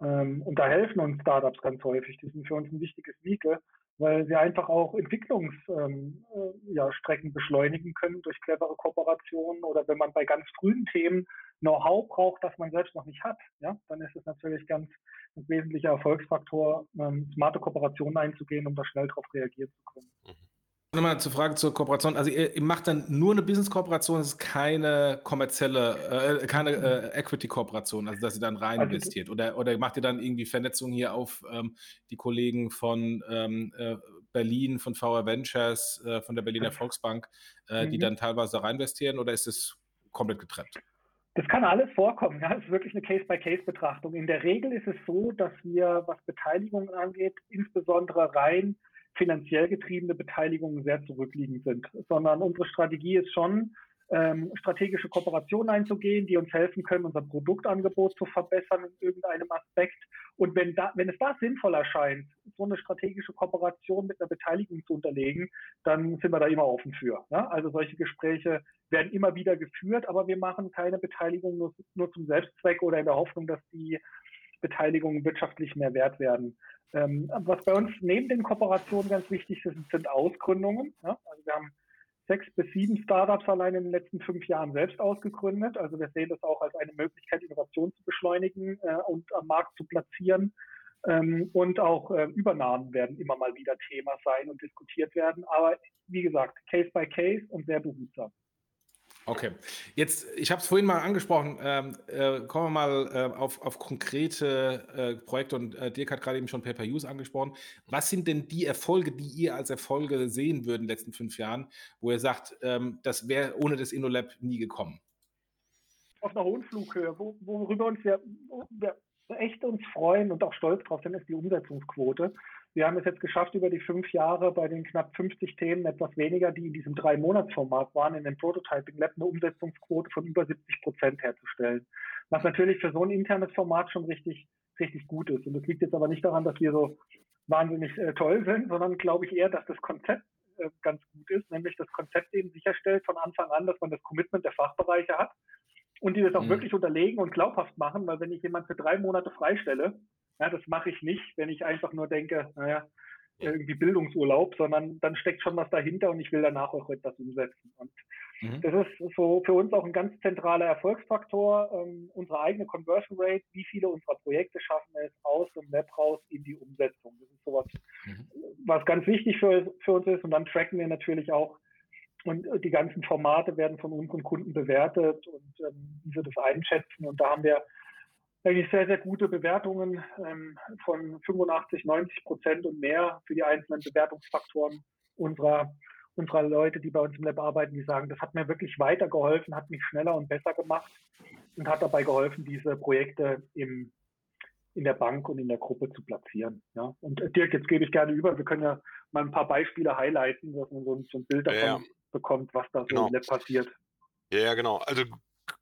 Ähm, und da helfen uns Startups ganz häufig. Die sind für uns ein wichtiges Vehikel, weil sie einfach auch Entwicklungsstrecken ähm, äh, ja, beschleunigen können durch clevere Kooperationen oder wenn man bei ganz frühen Themen Know-how braucht, das man selbst noch nicht hat, ja, dann ist es natürlich ganz ein wesentlicher Erfolgsfaktor, ähm, smarte Kooperationen einzugehen, um da schnell darauf reagieren zu können. Mhm. Nochmal zur Frage zur Kooperation. Also ihr, ihr macht dann nur eine Business-Kooperation, es ist keine kommerzielle, äh, keine äh, Equity-Kooperation, also dass ihr dann rein also, investiert. Oder, oder macht ihr dann irgendwie Vernetzung hier auf ähm, die Kollegen von ähm, äh, Berlin, von VR Ventures, äh, von der Berliner Volksbank, äh, die mhm. dann teilweise rein investieren oder ist es komplett getrennt? Das kann alles vorkommen. Ja, es ist wirklich eine Case-by-Case-Betrachtung. In der Regel ist es so, dass wir, was Beteiligungen angeht, insbesondere rein finanziell getriebene Beteiligungen sehr zurückliegend sind, sondern unsere Strategie ist schon, ähm, strategische Kooperationen einzugehen, die uns helfen können, unser Produktangebot zu verbessern in irgendeinem Aspekt. Und wenn, da, wenn es da sinnvoll erscheint, so eine strategische Kooperation mit einer Beteiligung zu unterlegen, dann sind wir da immer offen für. Ja? Also solche Gespräche werden immer wieder geführt, aber wir machen keine Beteiligung nur, nur zum Selbstzweck oder in der Hoffnung, dass die Beteiligungen wirtschaftlich mehr wert werden. Ähm, was bei uns neben den Kooperationen ganz wichtig ist, sind Ausgründungen. Ja? Also wir haben sechs bis sieben Startups allein in den letzten fünf Jahren selbst ausgegründet. Also wir sehen das auch als eine Möglichkeit, Innovation zu beschleunigen äh, und am Markt zu platzieren. Ähm, und auch äh, Übernahmen werden immer mal wieder Thema sein und diskutiert werden. Aber wie gesagt, Case by Case und sehr behutsam. Okay, jetzt, ich habe es vorhin mal angesprochen, ähm, äh, kommen wir mal äh, auf, auf konkrete äh, Projekte und äh, Dirk hat gerade eben schon Pay-Per-Use angesprochen. Was sind denn die Erfolge, die ihr als Erfolge sehen würden in den letzten fünf Jahren, wo ihr sagt, ähm, das wäre ohne das InnoLab nie gekommen? Auf einer hohen Flughöhe, wo, worüber uns wir, wir echt uns freuen und auch stolz drauf sind, ist die Umsetzungsquote. Wir haben es jetzt geschafft, über die fünf Jahre bei den knapp 50 Themen, etwas weniger, die in diesem Drei-Monats-Format waren, in dem Prototyping Lab eine Umsetzungsquote von über 70 Prozent herzustellen. Was natürlich für so ein internes Format schon richtig, richtig gut ist. Und das liegt jetzt aber nicht daran, dass wir so wahnsinnig äh, toll sind, sondern glaube ich eher, dass das Konzept äh, ganz gut ist, nämlich das Konzept eben sicherstellt von Anfang an, dass man das Commitment der Fachbereiche hat und die das auch mhm. wirklich unterlegen und glaubhaft machen, weil wenn ich jemand für drei Monate freistelle, ja, das mache ich nicht, wenn ich einfach nur denke, naja, irgendwie Bildungsurlaub, sondern dann steckt schon was dahinter und ich will danach auch etwas umsetzen. Und mhm. das ist so für uns auch ein ganz zentraler Erfolgsfaktor, ähm, unsere eigene Conversion Rate, wie viele unserer Projekte schaffen es aus dem Web raus in die Umsetzung. Das ist sowas, mhm. was ganz wichtig für, für uns ist. Und dann tracken wir natürlich auch und die ganzen Formate werden von unseren Kunden bewertet und ähm, diese das einschätzen. Und da haben wir eigentlich sehr, sehr gute Bewertungen ähm, von 85, 90 Prozent und mehr für die einzelnen Bewertungsfaktoren unserer, unserer Leute, die bei uns im Lab arbeiten, die sagen, das hat mir wirklich weitergeholfen, hat mich schneller und besser gemacht und hat dabei geholfen, diese Projekte im, in der Bank und in der Gruppe zu platzieren. Ja. Und äh, Dirk, jetzt gebe ich gerne über. Wir können ja mal ein paar Beispiele highlighten, dass man so ein, so ein Bild davon ja, ja. bekommt, was da so genau. im Lab passiert. Ja, genau. Also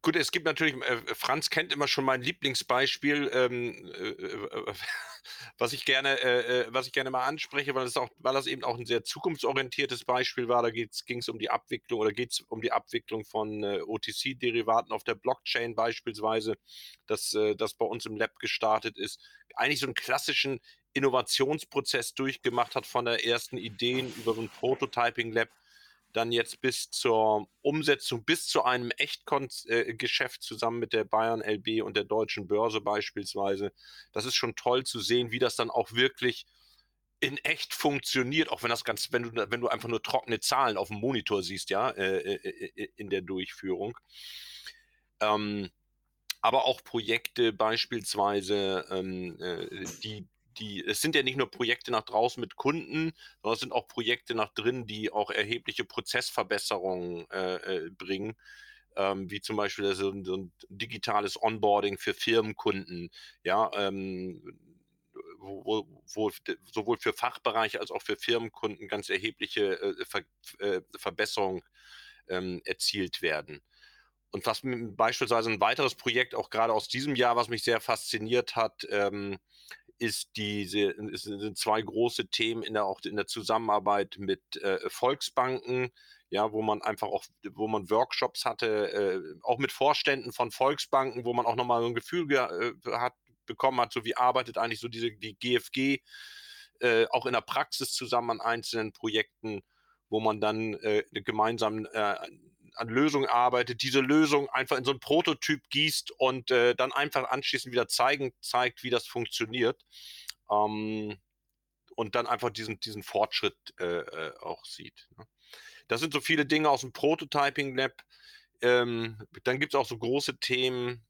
Gut, es gibt natürlich, äh, Franz kennt immer schon mein Lieblingsbeispiel, ähm, äh, äh was ich gerne, äh, äh, was ich gerne mal anspreche, weil es auch, weil das eben auch ein sehr zukunftsorientiertes Beispiel war. Da ging es um die Abwicklung oder geht es um die Abwicklung von äh, OTC-Derivaten auf der Blockchain beispielsweise, das, das bei uns im Lab gestartet ist. Eigentlich so einen klassischen Innovationsprozess durchgemacht hat von der ersten Ideen über so ein Prototyping-Lab dann jetzt bis zur Umsetzung, bis zu einem Echtgeschäft äh, zusammen mit der Bayern LB und der Deutschen Börse beispielsweise. Das ist schon toll zu sehen, wie das dann auch wirklich in echt funktioniert, auch wenn das ganz, wenn du, wenn du einfach nur trockene Zahlen auf dem Monitor siehst, ja, äh, äh, äh in der Durchführung. Ähm, aber auch Projekte beispielsweise, ähm, äh, die die, es sind ja nicht nur Projekte nach draußen mit Kunden, sondern es sind auch Projekte nach drin, die auch erhebliche Prozessverbesserungen äh, äh, bringen. Ähm, wie zum Beispiel so ein, so ein, digitales Onboarding für Firmenkunden, ja, ähm, wo, wo, sowohl für Fachbereiche als auch für Firmenkunden ganz erhebliche äh, Ver, äh, Verbesserungen ähm, erzielt werden. Und was beispielsweise ein weiteres Projekt auch gerade aus diesem Jahr, was mich sehr fasziniert hat, ähm, ist diese, es sind zwei große Themen in der, auch in der Zusammenarbeit mit äh, Volksbanken, ja, wo man einfach auch, wo man Workshops hatte, äh, auch mit Vorständen von Volksbanken, wo man auch nochmal so ein Gefühl äh, hat, bekommen hat, so wie arbeitet eigentlich so diese, die GFG äh, auch in der Praxis zusammen an einzelnen Projekten, wo man dann äh, gemeinsam äh, an Lösungen arbeitet, diese Lösung einfach in so einen Prototyp gießt und äh, dann einfach anschließend wieder zeigen, zeigt, wie das funktioniert. Ähm, und dann einfach diesen, diesen Fortschritt äh, äh, auch sieht. Ne? Das sind so viele Dinge aus dem Prototyping Lab. Ähm, dann gibt es auch so große Themen,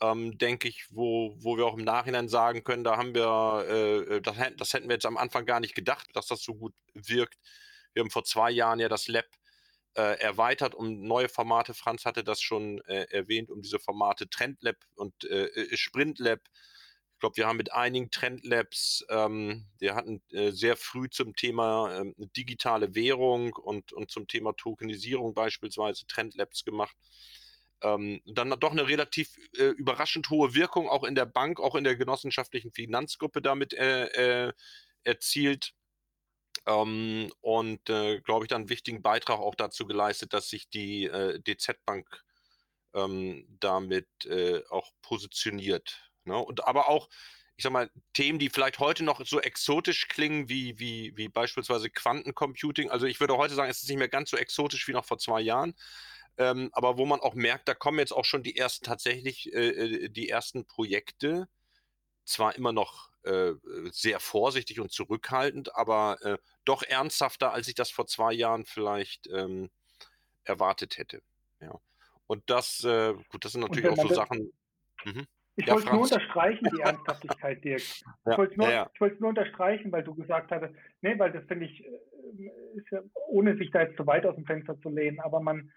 ähm, denke ich, wo, wo wir auch im Nachhinein sagen können, da haben wir, äh, äh das, das hätten wir jetzt am Anfang gar nicht gedacht, dass das so gut wirkt. Wir haben vor zwei Jahren ja das Lab äh, erweitert um neue Formate. Franz hatte das schon äh, erwähnt, um diese Formate Trendlab und äh, äh Sprintlab. Ich glaube, wir haben mit einigen Trendlabs, ähm, wir hatten äh, sehr früh zum Thema ähm, digitale Währung und, und zum Thema Tokenisierung beispielsweise Trendlabs gemacht. Ähm, dann doch eine relativ äh, überraschend hohe Wirkung auch in der Bank, auch in der genossenschaftlichen Finanzgruppe damit äh, äh, erzielt. Ähm, und äh, glaube ich, dann einen wichtigen Beitrag auch dazu geleistet, dass sich die äh, DZ Bank ähm, damit äh, auch positioniert. Ne? Und aber auch, ich sag mal, Themen, die vielleicht heute noch so exotisch klingen, wie, wie, wie beispielsweise Quantencomputing. Also ich würde heute sagen, es ist nicht mehr ganz so exotisch wie noch vor zwei Jahren. Ähm, aber wo man auch merkt, da kommen jetzt auch schon die ersten tatsächlich äh, äh die ersten Projekte, zwar immer noch äh, sehr vorsichtig und zurückhaltend, aber äh, doch ernsthafter, als ich das vor zwei Jahren vielleicht ähm, erwartet hätte. Ja. Und das, äh, gut, das sind natürlich auch so Sachen. Mhm. Ich ja, wollte nur unterstreichen, die Ernsthaftigkeit, Dirk. Ja, ich wollte nur, ja, nur, unterstreichen, weil du gesagt hattest, nee, weil das finde ich, äh, ja, ohne sich da jetzt zu weit aus dem Fenster zu lehnen, aber man,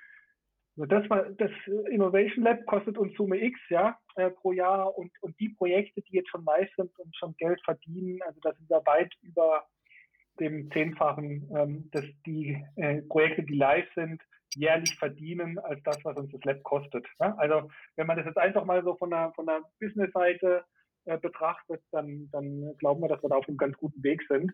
Also das, war, das Innovation Lab kostet uns Summe X ja, äh, pro Jahr und, und die Projekte, die jetzt schon live sind und schon Geld verdienen, also das sind wir weit über dem Zehnfachen, ähm, dass die äh, Projekte, die live sind, jährlich verdienen als das, was uns das Lab kostet. Ja? Also wenn man das jetzt einfach mal so von der, von der Business-Seite äh, betrachtet, dann, dann glauben wir, dass wir da auf einem ganz guten Weg sind.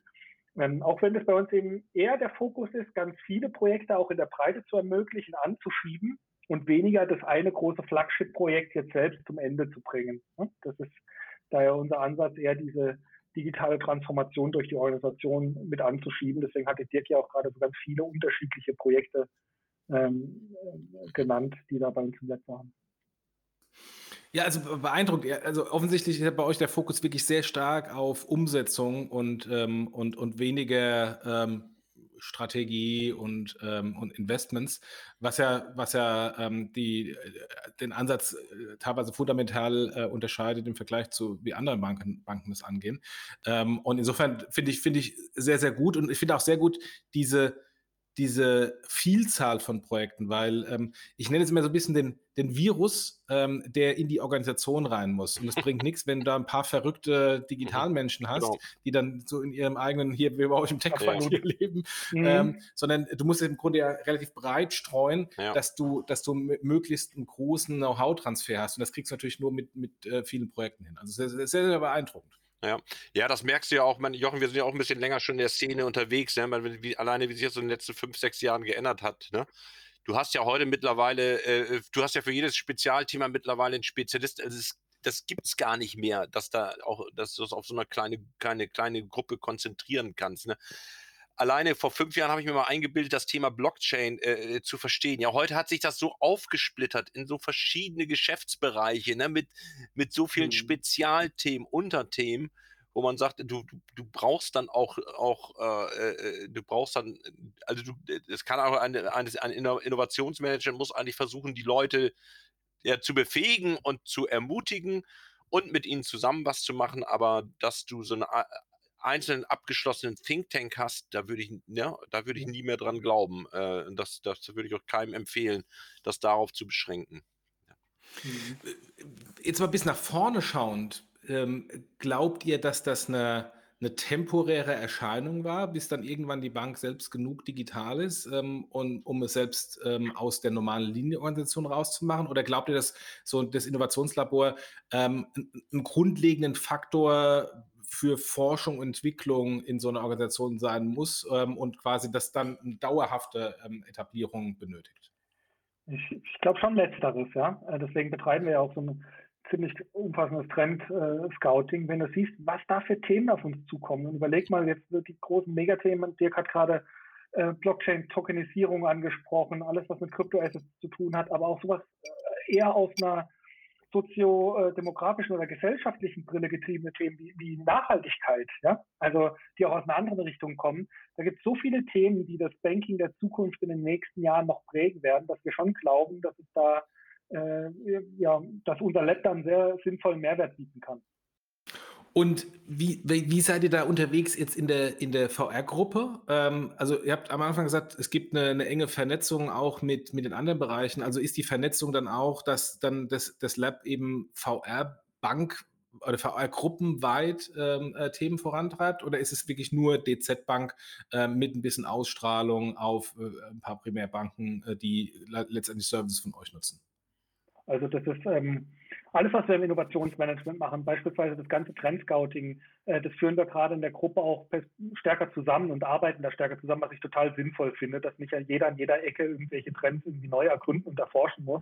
Ähm, auch wenn es bei uns eben eher der Fokus ist, ganz viele Projekte auch in der Breite zu ermöglichen, anzuschieben und weniger das eine große Flagship-Projekt jetzt selbst zum Ende zu bringen. Das ist daher unser Ansatz, eher diese digitale Transformation durch die Organisation mit anzuschieben. Deswegen hatte Dirk ja auch gerade so ganz viele unterschiedliche Projekte ähm, genannt, die da bei uns im Netz waren. Ja, also beeindruckt. Also offensichtlich ist bei euch der Fokus wirklich sehr stark auf Umsetzung und, ähm, und, und weniger ähm, Strategie und, ähm, und Investments, was ja, was ja ähm, die, äh, den Ansatz äh, teilweise fundamental äh, unterscheidet im Vergleich zu wie andere Banken, Banken das angehen. Ähm, und insofern finde ich, finde ich sehr, sehr gut und ich finde auch sehr gut diese diese Vielzahl von Projekten, weil ähm, ich nenne es immer so ein bisschen den, den Virus, ähm, der in die Organisation rein muss. Und es bringt nichts, wenn du da ein paar verrückte Digitalmenschen hast, genau. die dann so in ihrem eigenen, hier wie bei euch im Tech-Quartier ja. leben, mhm. ähm, sondern du musst im Grunde ja relativ breit streuen, ja. dass du, dass du möglichst einen großen Know-how-Transfer hast. Und das kriegst du natürlich nur mit, mit äh, vielen Projekten hin. Also sehr, sehr, sehr beeindruckend. Ja. ja, das merkst du ja auch, man, Jochen, wir sind ja auch ein bisschen länger schon in der Szene unterwegs, ne? man, wie, alleine wie sich das in den letzten fünf, sechs Jahren geändert hat. Ne? Du hast ja heute mittlerweile, äh, du hast ja für jedes Spezialthema mittlerweile einen Spezialist. Also es, das gibt es gar nicht mehr, dass da auch, dass du das auf so eine kleine, kleine, kleine Gruppe konzentrieren kannst. Ne? Alleine vor fünf Jahren habe ich mir mal eingebildet, das Thema Blockchain äh, zu verstehen. Ja, heute hat sich das so aufgesplittert in so verschiedene Geschäftsbereiche, ne, mit, mit so vielen mhm. Spezialthemen, Unterthemen, wo man sagt, du, du, du brauchst dann auch, auch äh, äh du brauchst dann, also du, es kann auch ein, ein, ein Innovationsmanager muss eigentlich versuchen, die Leute ja, zu befähigen und zu ermutigen und mit ihnen zusammen was zu machen, aber dass du so eine einzelnen abgeschlossenen Think Tank hast, da würde ich, ja, da würde ich nie mehr dran glauben. Äh, das, das würde ich auch keinem empfehlen, das darauf zu beschränken. Mhm. Jetzt mal bis nach vorne schauend, ähm, glaubt ihr, dass das eine, eine temporäre Erscheinung war, bis dann irgendwann die Bank selbst genug digital ist, ähm, und, um es selbst ähm, aus der normalen Linienorganisation rauszumachen? Oder glaubt ihr, dass so das Innovationslabor ähm, einen grundlegenden Faktor für Forschung und Entwicklung in so einer Organisation sein muss ähm, und quasi das dann eine dauerhafte ähm, Etablierung benötigt? Ich, ich glaube schon letzteres, ja. Äh, deswegen betreiben wir ja auch so ein ziemlich umfassendes Trend-Scouting. Äh, Wenn du siehst, was da für Themen auf uns zukommen und überleg mal jetzt die großen Megathemen, Dirk hat gerade äh, Blockchain-Tokenisierung angesprochen, alles, was mit Kryptoassets zu tun hat, aber auch sowas äh, eher aus einer soziodemografischen oder gesellschaftlichen Brille getriebene Themen wie, wie Nachhaltigkeit, ja, also die auch aus einer anderen Richtung kommen. Da gibt es so viele Themen, die das Banking der Zukunft in den nächsten Jahren noch prägen werden, dass wir schon glauben, dass es da äh, ja, dass unser Lab dann sehr sinnvollen Mehrwert bieten kann. Und wie, wie seid ihr da unterwegs jetzt in der, in der VR-Gruppe? Ähm, also ihr habt am Anfang gesagt, es gibt eine, eine, enge Vernetzung auch mit, mit den anderen Bereichen. Also ist die Vernetzung dann auch, dass dann das, das Lab eben VR-Bank oder VR-gruppenweit ähm, äh, Themen vorantreibt? Oder ist es wirklich nur DZ-Bank äh, mit ein bisschen Ausstrahlung auf äh, ein paar Primärbanken, äh, die letztendlich Services von euch nutzen? Also das ist ähm, alles, was wir im Innovationsmanagement machen, beispielsweise das ganze Trendscouting, äh, das führen wir gerade in der Gruppe auch stärker zusammen und arbeiten da stärker zusammen, was ich total sinnvoll finde, dass nicht jeder an jeder Ecke irgendwelche Trends irgendwie neu ergründen und erforschen muss,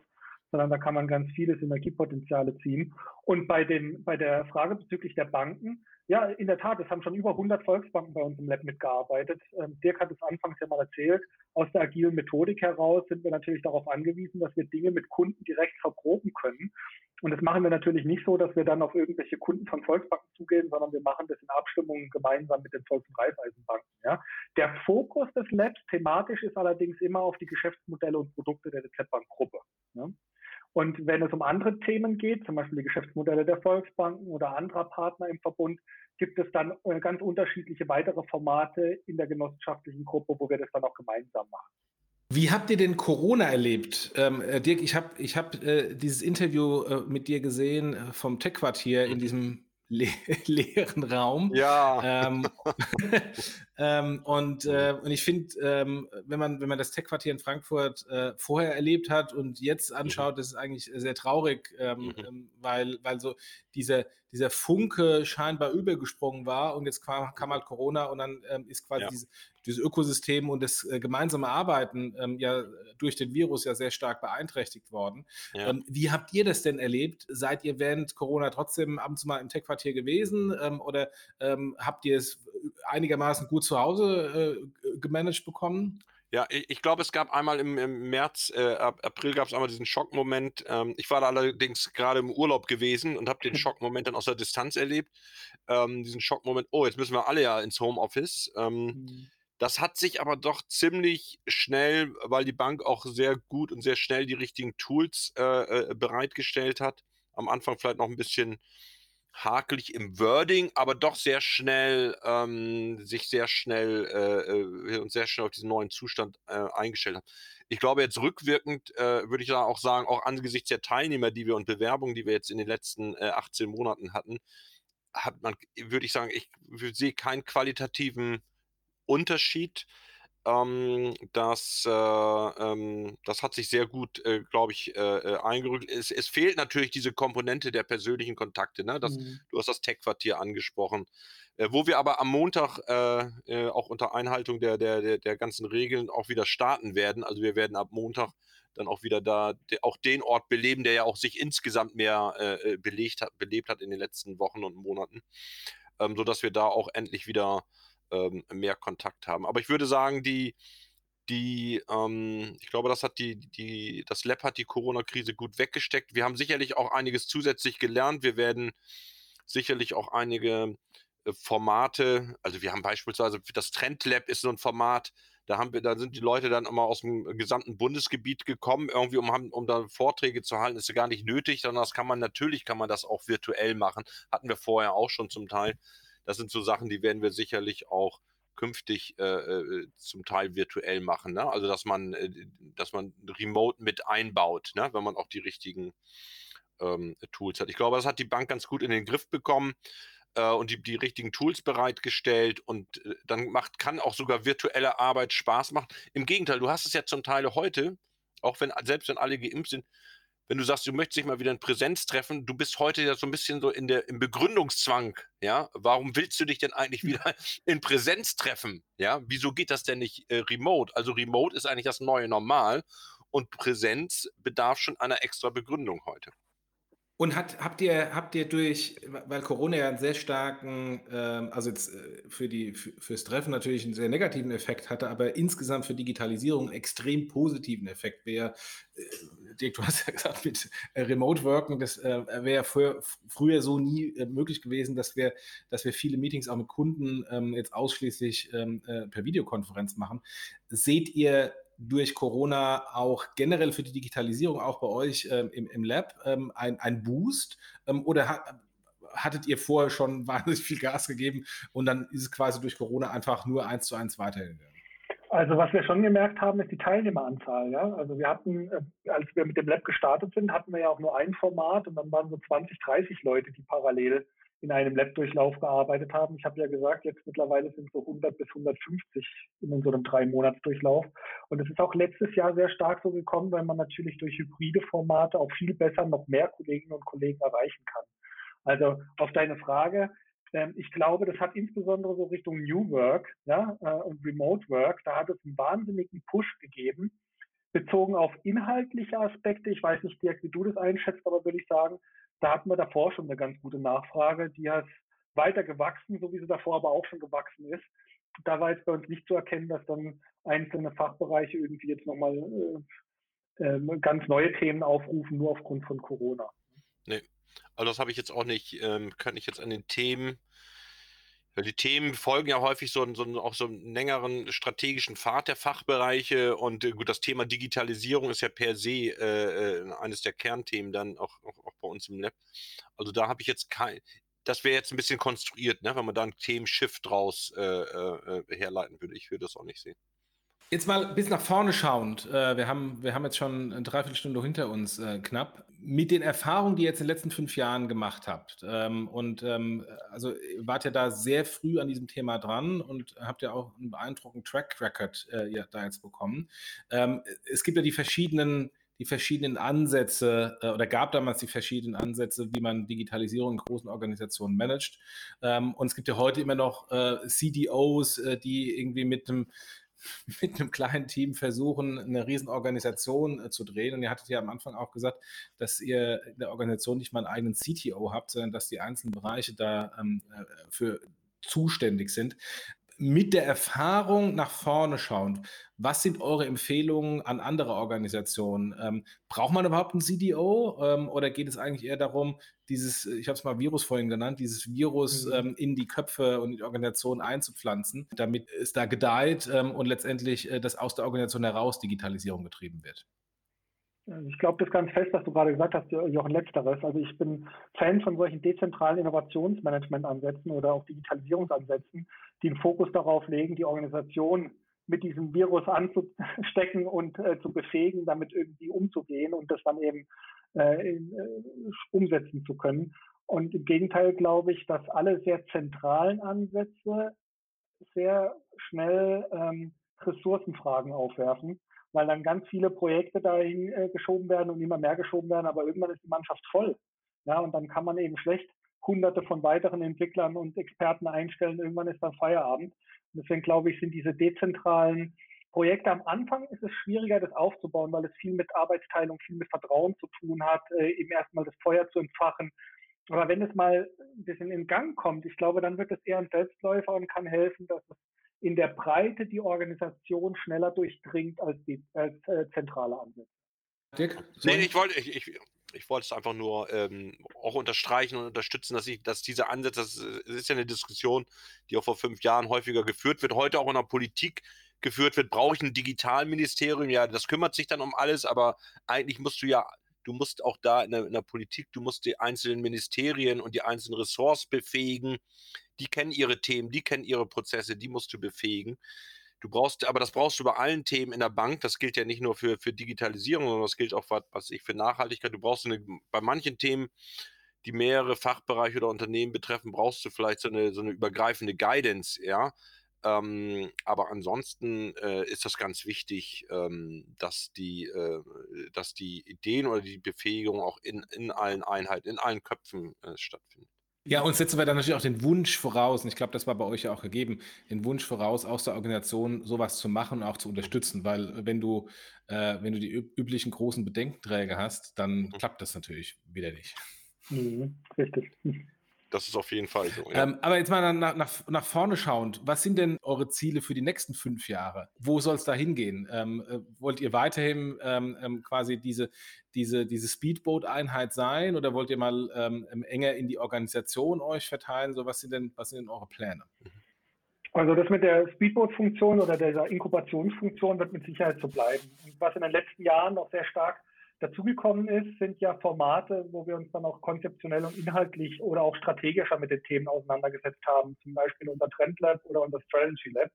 sondern da kann man ganz viele Synergiepotenziale ziehen. Und bei, den, bei der Frage bezüglich der Banken, ja, in der Tat, es haben schon über 100 Volksbanken bei uns im Lab mitgearbeitet. Ähm, Dirk hat es anfangs ja mal erzählt. Aus der agilen Methodik heraus sind wir natürlich darauf angewiesen, dass wir Dinge mit Kunden direkt verproben können. Und das machen wir natürlich nicht so, dass wir dann auf irgendwelche Kunden von Volksbanken zugehen, sondern wir machen das in Abstimmung gemeinsam mit den Volks- und Raiffeisenbanken. Ja. Der Fokus des Labs thematisch ist allerdings immer auf die Geschäftsmodelle und Produkte der DZ Bank Gruppe. Ja. Und wenn es um andere Themen geht, zum Beispiel die Geschäftsmodelle der Volksbanken oder anderer Partner im Verbund, gibt es dann äh, ganz unterschiedliche weitere Formate in der genossenschaftlichen Gruppe, wo wir das dann auch gemeinsam machen. Wie habt ihr denn Corona erlebt? Ähm, äh, Dirk, ich habe ich hab, äh, dieses Interview äh, mit dir gesehen äh, vom Tech-Quartier in diesem le leeren Raum. Ja. Ähm, ähm, und, äh, und ich finde, ähm, wenn, man, wenn man das Tech-Quartier in Frankfurt äh, vorher erlebt hat und jetzt anschaut, mhm. das ist eigentlich sehr traurig, ähm, mhm. Ähm, weil, weil so dieser, dieser Funke scheinbar übergesprungen war und jetzt kam, kam halt Corona und dann ähm, ist quasi ja. diese, dieses Ökosystem und das äh, gemeinsame Arbeiten ähm, ja durch den Virus ja sehr stark beeinträchtigt worden. Ja. Ähm, wie habt ihr das denn erlebt? Seid ihr während Corona trotzdem ab und zu mal im Tech-Quartier gewesen ähm, oder ähm, habt ihr es einigermaßen gut zu Hause äh, gemanagt bekommen? Ja, ich, ich glaube, es gab einmal im, im März, äh, April gab es einmal diesen Schockmoment. Ähm, ich war da allerdings gerade im Urlaub gewesen und habe den Schockmoment dann aus der Distanz erlebt. Ähm, diesen Schockmoment, oh, jetzt müssen wir alle ja ins Homeoffice. Ähm, mhm. Das hat sich aber doch ziemlich schnell, weil die Bank auch sehr gut und sehr schnell die richtigen Tools äh, äh, bereitgestellt hat. Am Anfang vielleicht noch ein bisschen hakelig im Wording, aber doch sehr schnell ähm, sich sehr schnell äh, äh, und sehr schnell auf diesen neuen Zustand äh, eingestellt hat. Ich glaube, jetzt rückwirkend äh, würde ich da auch sagen, auch angesichts der Teilnehmer, die wir und Bewerbungen, die wir jetzt in den letzten 18 äh, Monaten hatten, hat man, würde ich sagen, ich sehe keinen qualitativen Unterschied ähm, das, äh, ähm, das hat sich sehr gut, äh, glaube ich, äh, äh, eingerückt. Es, es, fehlt natürlich diese Komponente der persönlichen Kontakte. Ne? Das, mhm. Du hast das Tech-Quartier angesprochen, äh, wo wir aber am Montag äh, auch unter Einhaltung der, der, der, der, ganzen Regeln auch wieder starten werden. Also wir werden ab Montag dann auch wieder da auch den Ort beleben, der ja auch sich insgesamt mehr belegt hat, belebt hat in den letzten Wochen und Monaten, ähm, sodass wir da auch endlich wieder ähm, mehr Kontakt haben. Aber ich würde sagen, die, die, ähm, ich glaube, das hat die, die, das Lab hat die Corona-Krise gut weggesteckt. Wir haben sicherlich auch einiges zusätzlich gelernt. Wir werden sicherlich auch einige äh, Formate, also wir haben beispielsweise das Trend Lab ist so ein Format, da haben wir, da sind die Leute dann immer aus dem gesamten Bundesgebiet gekommen, irgendwie um, um da Vorträge zu halten, ist ja gar nicht nötig, sondern das kann man natürlich, kann man das auch virtuell machen. Hatten wir vorher auch schon zum Teil. Das sind so Sachen, die werden wir sicherlich auch künftig äh, äh, zum Teil virtuell machen. Ne? Also dass man, äh, dass man Remote mit einbaut, ne? wenn man auch die richtigen ähm, Tools hat. Ich glaube, das hat die Bank ganz gut in den Griff bekommen äh, und die, die richtigen Tools bereitgestellt und äh, dann macht, kann auch sogar virtuelle Arbeit Spaß machen. Im Gegenteil, du hast es ja zum Teil heute, auch wenn, selbst wenn alle geimpft sind, wenn du sagst, du möchtest dich mal wieder in Präsenz treffen, du bist heute ja so ein bisschen so in der, im Begründungszwang, ja, warum willst du dich denn eigentlich wieder in Präsenz treffen, ja, wieso geht das denn nicht äh, remote? Also remote ist eigentlich das neue Normal und Präsenz bedarf schon einer extra Begründung heute. Und hat, habt, ihr, habt ihr durch, weil Corona ja einen sehr starken, ähm, also jetzt äh, für die, für, fürs Treffen natürlich einen sehr negativen Effekt hatte, aber insgesamt für Digitalisierung einen extrem positiven Effekt wäre, äh, Dirk, du hast ja gesagt, mit äh, Remote Worken, das äh, wäre früher, früher so nie äh, möglich gewesen, dass wir, dass wir viele Meetings auch mit Kunden ähm, jetzt ausschließlich ähm, äh, per Videokonferenz machen. Seht ihr durch Corona auch generell für die Digitalisierung, auch bei euch ähm, im, im, Lab, ähm, ein, ein Boost? Ähm, oder hat, hattet ihr vorher schon wahnsinnig viel Gas gegeben und dann ist es quasi durch Corona einfach nur eins zu eins weitergegangen? Also was wir schon gemerkt haben, ist die Teilnehmeranzahl. Ja? Also wir hatten, äh, als wir mit dem Lab gestartet sind, hatten wir ja auch nur ein Format und dann waren so 20, 30 Leute, die parallel in einem Lab-Durchlauf gearbeitet haben. Ich habe ja gesagt, jetzt mittlerweile sind so 100 bis 150 in so einem Drei-Monats-Durchlauf. Und es ist auch letztes Jahr sehr stark so gekommen, weil man natürlich durch hybride Formate auch viel besser noch mehr Kolleginnen und Kollegen erreichen kann. Also auf deine Frage, ähm, ich glaube, das hat insbesondere so Richtung New Work ja, äh, und Remote Work, da hat es einen wahnsinnigen Push gegeben, bezogen auf inhaltliche Aspekte. Ich weiß nicht, Dirk, wie du das einschätzt, aber würde ich sagen, da hatten wir davor schon eine ganz gute Nachfrage, die hat weiter gewachsen, so wie sie davor aber auch schon gewachsen ist. Da war jetzt bei uns nicht zu erkennen, dass dann einzelne Fachbereiche irgendwie jetzt nochmal äh, äh, ganz neue Themen aufrufen, nur aufgrund von Corona. Nee, also das habe ich jetzt auch nicht, ähm, kann ich jetzt an den Themen die Themen folgen ja häufig so, so auch so einen längeren strategischen Pfad der Fachbereiche und äh, gut, das Thema Digitalisierung ist ja per se äh, äh eines der Kernthemen dann auch, auch, auch, bei uns im Lab. Also da habe ich jetzt kein, das wäre jetzt ein bisschen konstruiert, ne, wenn man da einen Themenshift draus äh, äh, herleiten würde. Ich würde das auch nicht sehen. Jetzt mal bis nach vorne schauend. Äh, wir haben, wir haben jetzt schon eine Dreiviertelstunde hinter uns äh, knapp. Mit den Erfahrungen, die ihr jetzt in den letzten fünf Jahren gemacht habt, ähm, und ähm, also wart ihr da sehr früh an diesem Thema dran und habt ja auch einen beeindruckenden Track Record äh, da jetzt bekommen. Ähm, es gibt ja die verschiedenen die verschiedenen Ansätze äh, oder gab damals die verschiedenen Ansätze, wie man Digitalisierung in großen Organisationen managt. Und es gibt ja heute immer noch CDOs, die irgendwie mit einem mit einem kleinen Team versuchen, eine Riesenorganisation äh, zu drehen. Und ihr hattet ja am Anfang auch gesagt, dass ihr in der Organisation nicht mal einen eigenen CTO habt, sondern dass die einzelnen Bereiche da ähm, äh, für zuständig sind mit der Erfahrung nach vorne schauend, was sind eure Empfehlungen an andere Organisationen? Ähm, braucht man überhaupt einen CDO ähm, oder geht es eigentlich eher darum, dieses, ich habe es mal Virus vorhin genannt, dieses Virus mhm. ähm, in die Köpfe und in die Organisation einzupflanzen, damit es da gedeiht ähm, und letztendlich äh, das aus der Organisation heraus Digitalisierung getrieben wird? Ich glaube das ganz fest, was du gerade gesagt hast, Jochen Letzteres. Also ich bin Fan von solchen dezentralen Innovationsmanagement-Ansätzen oder auch Digitalisierungsansätzen, die den Fokus darauf legen, die Organisation mit diesem Virus anzustecken und äh, zu befähigen, damit irgendwie umzugehen und das dann eben äh, in, äh, umsetzen zu können. Und im Gegenteil glaube ich, dass alle sehr zentralen Ansätze sehr schnell ähm, Ressourcenfragen aufwerfen weil dann ganz viele Projekte dahin äh, geschoben werden und immer mehr geschoben werden, aber irgendwann ist die Mannschaft voll. Ja, und dann kann man eben schlecht hunderte von weiteren Entwicklern und Experten einstellen. Irgendwann ist dann Feierabend. Und deswegen glaube ich, sind diese dezentralen Projekte am Anfang ist es schwieriger, das aufzubauen, weil es viel mit Arbeitsteilung, viel mit Vertrauen zu tun hat, äh, eben erstmal das Feuer zu entfachen. Aber wenn es mal ein bisschen in Gang kommt, ich glaube, dann wird es eher ein Selbstläufer und kann helfen, dass es in der Breite die Organisation schneller durchdringt als die als, äh, zentrale Ansätze. Dirk? Nee, ich wollte, ich, ich, ich wollte es einfach nur ähm, auch unterstreichen und unterstützen, dass ich, dass diese Ansätze, das ist ja eine Diskussion, die auch vor fünf Jahren häufiger geführt wird, heute auch in der Politik geführt wird. Brauche ich ein Digitalministerium? Ja, das kümmert sich dann um alles, aber eigentlich musst du ja du musst auch da in der, in der, Politik, du musst die einzelnen Ministerien und die einzelnen Ressorts befähigen die kennen ihre Themen, die kennen ihre Prozesse, die musst du befähigen. Du brauchst, aber das brauchst du bei allen Themen in der Bank. Das gilt ja nicht nur für, für Digitalisierung, sondern das gilt auch, was, was ich für Nachhaltigkeit. Du brauchst eine, bei manchen Themen, die mehrere Fachbereiche oder Unternehmen betreffen, brauchst du vielleicht so eine, so eine übergreifende Guidance, ja. Ähm, aber ansonsten äh, ist das ganz wichtig, ähm, dass, die, äh, dass die Ideen oder die Befähigung auch in, in allen Einheiten, in allen Köpfen äh, stattfindet. Ja, und setzen wir dann natürlich auch den Wunsch voraus, und ich glaube, das war bei euch ja auch gegeben, den Wunsch voraus, aus der Organisation sowas zu machen und auch zu unterstützen, weil wenn du, äh, wenn du die üblichen großen Bedenkenträger hast, dann mhm. klappt das natürlich wieder nicht. Mhm, richtig. Das ist auf jeden Fall so. Ja. Ähm, aber jetzt mal nach, nach, nach vorne schauend, was sind denn eure Ziele für die nächsten fünf Jahre? Wo soll es da hingehen? Ähm, äh, wollt ihr weiterhin ähm, ähm, quasi diese, diese, diese Speedboat-Einheit sein oder wollt ihr mal ähm, ähm, enger in die Organisation euch verteilen? So, was sind denn, was sind denn eure Pläne? Also das mit der Speedboat-Funktion oder dieser Inkubationsfunktion wird mit Sicherheit so bleiben. Was in den letzten Jahren noch sehr stark dazugekommen ist, sind ja Formate, wo wir uns dann auch konzeptionell und inhaltlich oder auch strategischer mit den Themen auseinandergesetzt haben, zum Beispiel unser Trend Lab oder unser Strategy Lab.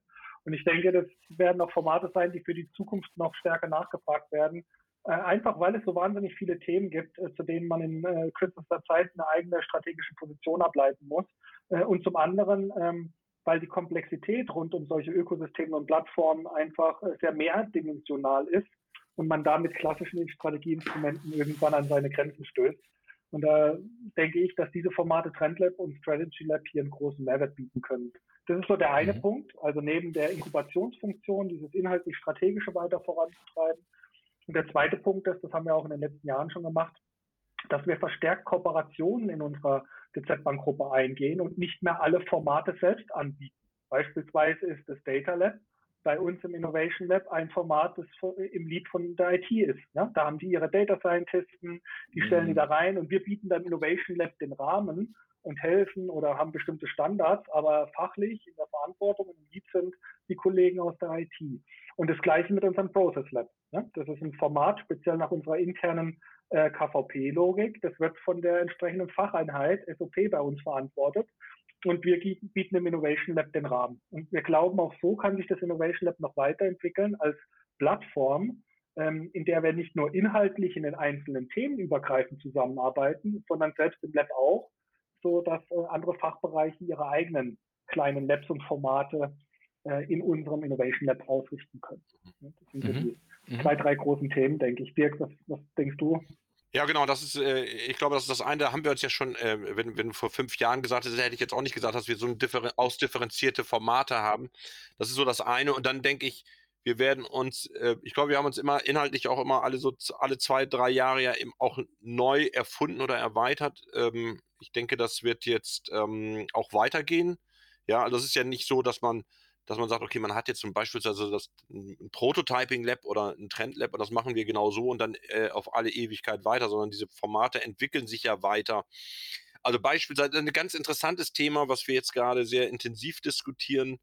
Und ich denke, das werden auch Formate sein, die für die Zukunft noch stärker nachgefragt werden. Äh, einfach weil es so wahnsinnig viele Themen gibt, äh, zu denen man in äh, kürzester Zeit eine eigene strategische Position ableiten muss. Äh, und zum anderen, ähm, weil die Komplexität rund um solche Ökosysteme und Plattformen einfach äh, sehr mehrdimensional ist und man da mit klassischen Strategieinstrumenten irgendwann an seine Grenzen stößt. Und da denke ich, dass diese Formate Trendlab und Strategy Lab hier einen großen Mehrwert bieten können. Das ist so der eine mhm. Punkt, also neben der Inkubationsfunktion dieses inhaltlich strategische weiter voranzutreiben. Und der zweite Punkt ist, das haben wir auch in den letzten Jahren schon gemacht, dass wir verstärkt Kooperationen in unserer DZ-Bank-Gruppe eingehen und nicht mehr alle Formate selbst anbieten. Beispielsweise ist das Data Lab bei uns im Innovation Lab ein Format, das im Lead von der IT ist. Ja? Da haben die ihre Data Scientisten, die stellen mhm. die da rein und wir bieten dann Innovation Lab den Rahmen und helfen oder haben bestimmte Standards, aber fachlich in der Verantwortung im Lead sind die Kollegen aus der IT. Und das gleiche mit unserem Process Lab. Ja? Das ist ein Format speziell nach unserer internen äh, KVP-Logik. Das wird von der entsprechenden Facheinheit SOP bei uns verantwortet. Und wir bieten im Innovation Lab den Rahmen. Und wir glauben, auch so kann sich das Innovation Lab noch weiterentwickeln als Plattform, ähm, in der wir nicht nur inhaltlich in den einzelnen Themen übergreifend zusammenarbeiten, sondern selbst im Lab auch, so dass äh, andere Fachbereiche ihre eigenen kleinen Labs und Formate äh, in unserem Innovation Lab ausrichten können. Das sind so mhm. die mhm. zwei, drei großen Themen, denke ich. Dirk, was, was denkst du? Ja, genau, das ist, äh, ich glaube, das ist das eine, da haben wir uns ja schon, äh, wenn, wenn vor fünf Jahren gesagt hättest, hätte ich jetzt auch nicht gesagt, dass wir so ein ausdifferenzierte Formate haben. Das ist so das eine. Und dann denke ich, wir werden uns, äh, ich glaube, wir haben uns immer inhaltlich auch immer alle so alle zwei, drei Jahre ja eben auch neu erfunden oder erweitert. Ähm, ich denke, das wird jetzt ähm, auch weitergehen. Ja, also es ist ja nicht so, dass man dass man sagt, okay, man hat jetzt zum Beispiel also das, ein Prototyping-Lab oder ein Trend-Lab und das machen wir genau so und dann äh, auf alle Ewigkeit weiter, sondern diese Formate entwickeln sich ja weiter. Also beispielsweise ein ganz interessantes Thema, was wir jetzt gerade sehr intensiv diskutieren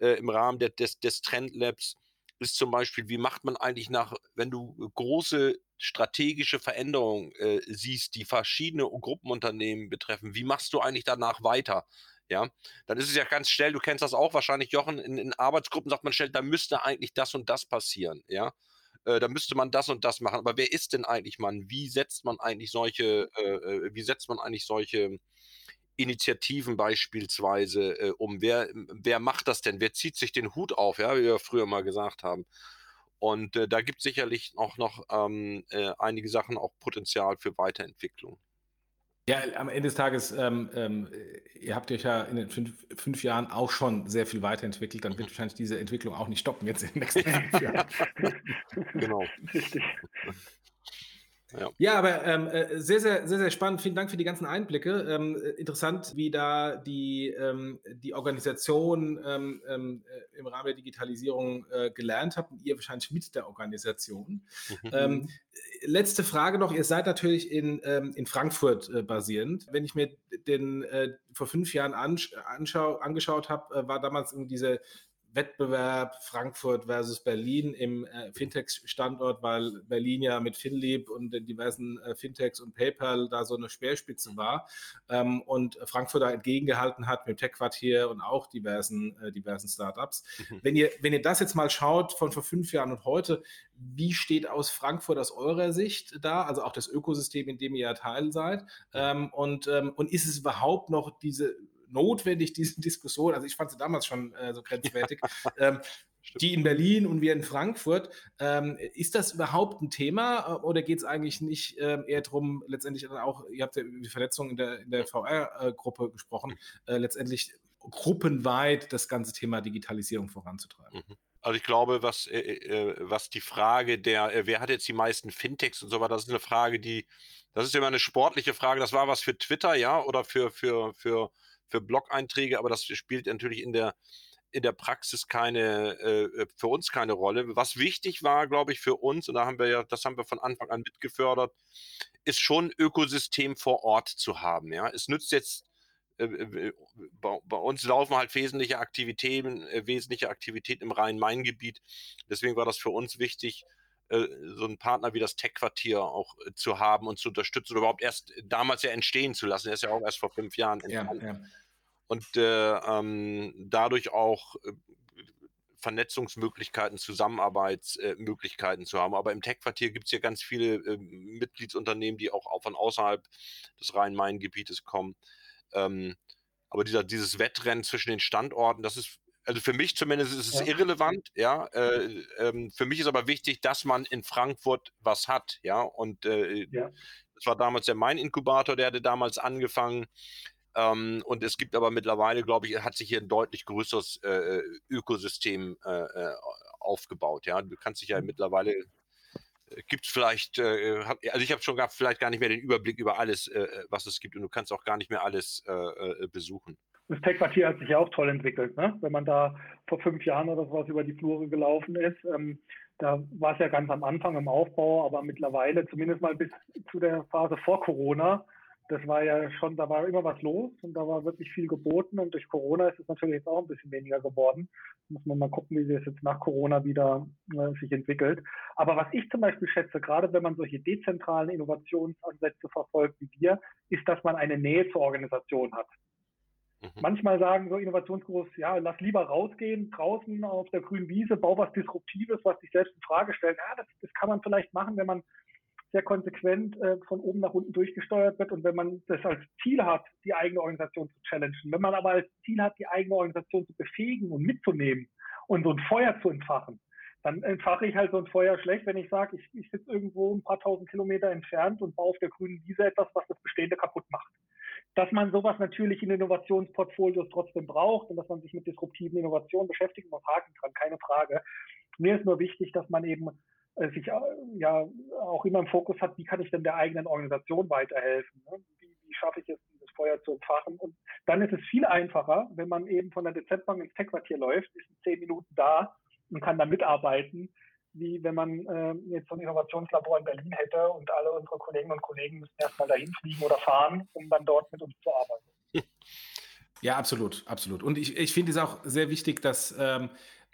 äh, im Rahmen der, des, des Trend-Labs, ist zum Beispiel, wie macht man eigentlich nach, wenn du große strategische Veränderungen äh, siehst, die verschiedene Gruppenunternehmen betreffen, wie machst du eigentlich danach weiter? Ja, dann ist es ja ganz schnell, du kennst das auch wahrscheinlich, Jochen, in, in Arbeitsgruppen sagt man schnell, da müsste eigentlich das und das passieren, ja. Äh, da müsste man das und das machen. Aber wer ist denn eigentlich man? Wie setzt man eigentlich solche, äh, äh, wie setzt man eigentlich solche Initiativen beispielsweise äh, um? Wer, wer macht das denn? Wer zieht sich den Hut auf, ja, wie wir früher mal gesagt haben? Und äh, da gibt es sicherlich auch noch ähm, äh, einige Sachen, auch Potenzial für Weiterentwicklung. Ja, am Ende des Tages, ähm, ähm, ihr habt euch ja in den fünf, fünf, Jahren auch schon sehr viel weiterentwickelt, dann wird wahrscheinlich diese Entwicklung auch nicht stoppen jetzt in den nächsten fünf Jahren. genau. Richtig. Ja, ja aber ähm, äh, sehr, sehr, sehr, sehr spannend. Vielen Dank für die ganzen Einblicke. Ähm, äh, interessant, wie da die, ähm, die Organisation ähm, ähm äh, im Rahmen der Digitalisierung äh, gelernt habt und ihr wahrscheinlich mit der Organisation. Mhm. Ähm, letzte Frage noch. Ihr seid natürlich in, in Frankfurt äh, basierend. Wenn ich mir den äh, vor fünf Jahren ansch angeschaut habe, war damals diese Wettbewerb Frankfurt versus Berlin im äh, Fintech-Standort, weil Berlin ja mit Finlieb und den diversen äh, Fintechs und PayPal da so eine Speerspitze war ähm, und Frankfurt da entgegengehalten hat mit Tech-Quartier und auch diversen, äh, diversen Startups. Mhm. Wenn, ihr, wenn ihr das jetzt mal schaut von vor fünf Jahren und heute, wie steht aus Frankfurt aus eurer Sicht da, also auch das Ökosystem, in dem ihr ja Teil seid? Ähm, und, ähm, und ist es überhaupt noch diese notwendig, diese Diskussion. Also ich fand sie damals schon äh, so grenzwertig. ähm, die in Berlin und wir in Frankfurt. Ähm, ist das überhaupt ein Thema äh, oder geht es eigentlich nicht ähm, eher darum, letztendlich dann auch, ihr habt ja über die Verletzung in der, in der VR-Gruppe gesprochen, äh, letztendlich gruppenweit das ganze Thema Digitalisierung voranzutreiben? Mhm. Also ich glaube, was, äh, äh, was die Frage der, äh, wer hat jetzt die meisten Fintechs und so weiter, das ist eine Frage, die, das ist immer eine sportliche Frage. Das war was für Twitter, ja, oder für, für, für für Blog-Einträge, aber das spielt natürlich in der, in der Praxis keine, äh, für uns keine Rolle. Was wichtig war, glaube ich, für uns, und da haben wir ja, das haben wir von Anfang an mitgefördert, ist schon Ökosystem vor Ort zu haben. Ja, es nützt jetzt äh, äh bei, uns laufen halt wesentliche Aktivitäten, äh, wesentliche Aktivitäten im Rhein-Main-Gebiet. Deswegen war das für uns wichtig, äh, so einen Partner wie das Tech-Quartier auch äh, zu haben und zu unterstützen oder überhaupt erst damals ja entstehen zu lassen. Er ist ja auch erst vor fünf Jahren entstanden. Ja, ja. Und äh, ähm, dadurch auch äh, Vernetzungsmöglichkeiten, Zusammenarbeitsmöglichkeiten zu haben. Aber im Tech-Quartier gibt es ja ganz viele äh, Mitgliedsunternehmen, die auch von außerhalb des Rhein-Main-Gebietes kommen. Ähm, aber dieser, dieses Wettrennen zwischen den Standorten, das ist also für mich zumindest ist es ja. irrelevant, ja. Äh, ähm, für mich ist aber wichtig, dass man in Frankfurt was hat, ja. Und äh, ja. das war damals der Mein-Inkubator, der hatte damals angefangen. Ähm, und es gibt aber mittlerweile, glaube ich, hat sich hier ein deutlich größeres äh, Ökosystem äh, äh, aufgebaut, ja. Du kannst dich ja mhm. mittlerweile äh, gibt es vielleicht, äh, also ich habe schon gar, vielleicht gar nicht mehr den Überblick über alles, äh, was es gibt und du kannst auch gar nicht mehr alles äh, besuchen das Tech-Quartier hat sich ja auch toll entwickelt. Ne? Wenn man da vor fünf Jahren oder sowas über die Flure gelaufen ist, ähm, da war es ja ganz am Anfang im Aufbau, aber mittlerweile, zumindest mal bis zu der Phase vor Corona, das war ja schon, da war immer was los und da war wirklich viel geboten und durch Corona ist es natürlich jetzt auch ein bisschen weniger geworden. Muss man mal gucken, wie das jetzt nach Corona wieder äh, sich entwickelt. Aber was ich zum Beispiel schätze, gerade wenn man solche dezentralen Innovationsansätze verfolgt wie wir, ist, dass man eine Nähe zur Organisation hat. Mhm. Manchmal sagen so Innovationsgurus, ja, lass lieber rausgehen, draußen auf der grünen Wiese, bau was Disruptives, was dich selbst in Frage stellt. Ja, das, das kann man vielleicht machen, wenn man sehr konsequent äh, von oben nach unten durchgesteuert wird und wenn man das als Ziel hat, die eigene Organisation zu challengen. Wenn man aber als Ziel hat, die eigene Organisation zu befähigen und mitzunehmen und so ein Feuer zu entfachen, dann entfache ich halt so ein Feuer schlecht, wenn ich sage, ich, ich sitze irgendwo ein paar tausend Kilometer entfernt und baue auf der grünen Wiese etwas, was das Bestehende kaputt macht dass man sowas natürlich in Innovationsportfolios trotzdem braucht und dass man sich mit disruptiven Innovationen beschäftigen und haken kann, keine Frage. Mir ist nur wichtig, dass man eben äh, sich äh, ja auch immer im Fokus hat, wie kann ich denn der eigenen Organisation weiterhelfen? Ne? Wie, wie schaffe ich es, dieses Feuer zu entfachen? Und dann ist es viel einfacher, wenn man eben von der DZ-Bank ins Tech-Quartier läuft, ist in zehn Minuten da und kann da mitarbeiten, wie wenn man äh, jetzt so ein Innovationslabor in Berlin hätte und alle unsere Kolleginnen und Kollegen müssen erstmal dahin fliegen oder fahren, um dann dort mit uns zu arbeiten. Ja, absolut, absolut. Und ich, ich finde es auch sehr wichtig, dass ähm,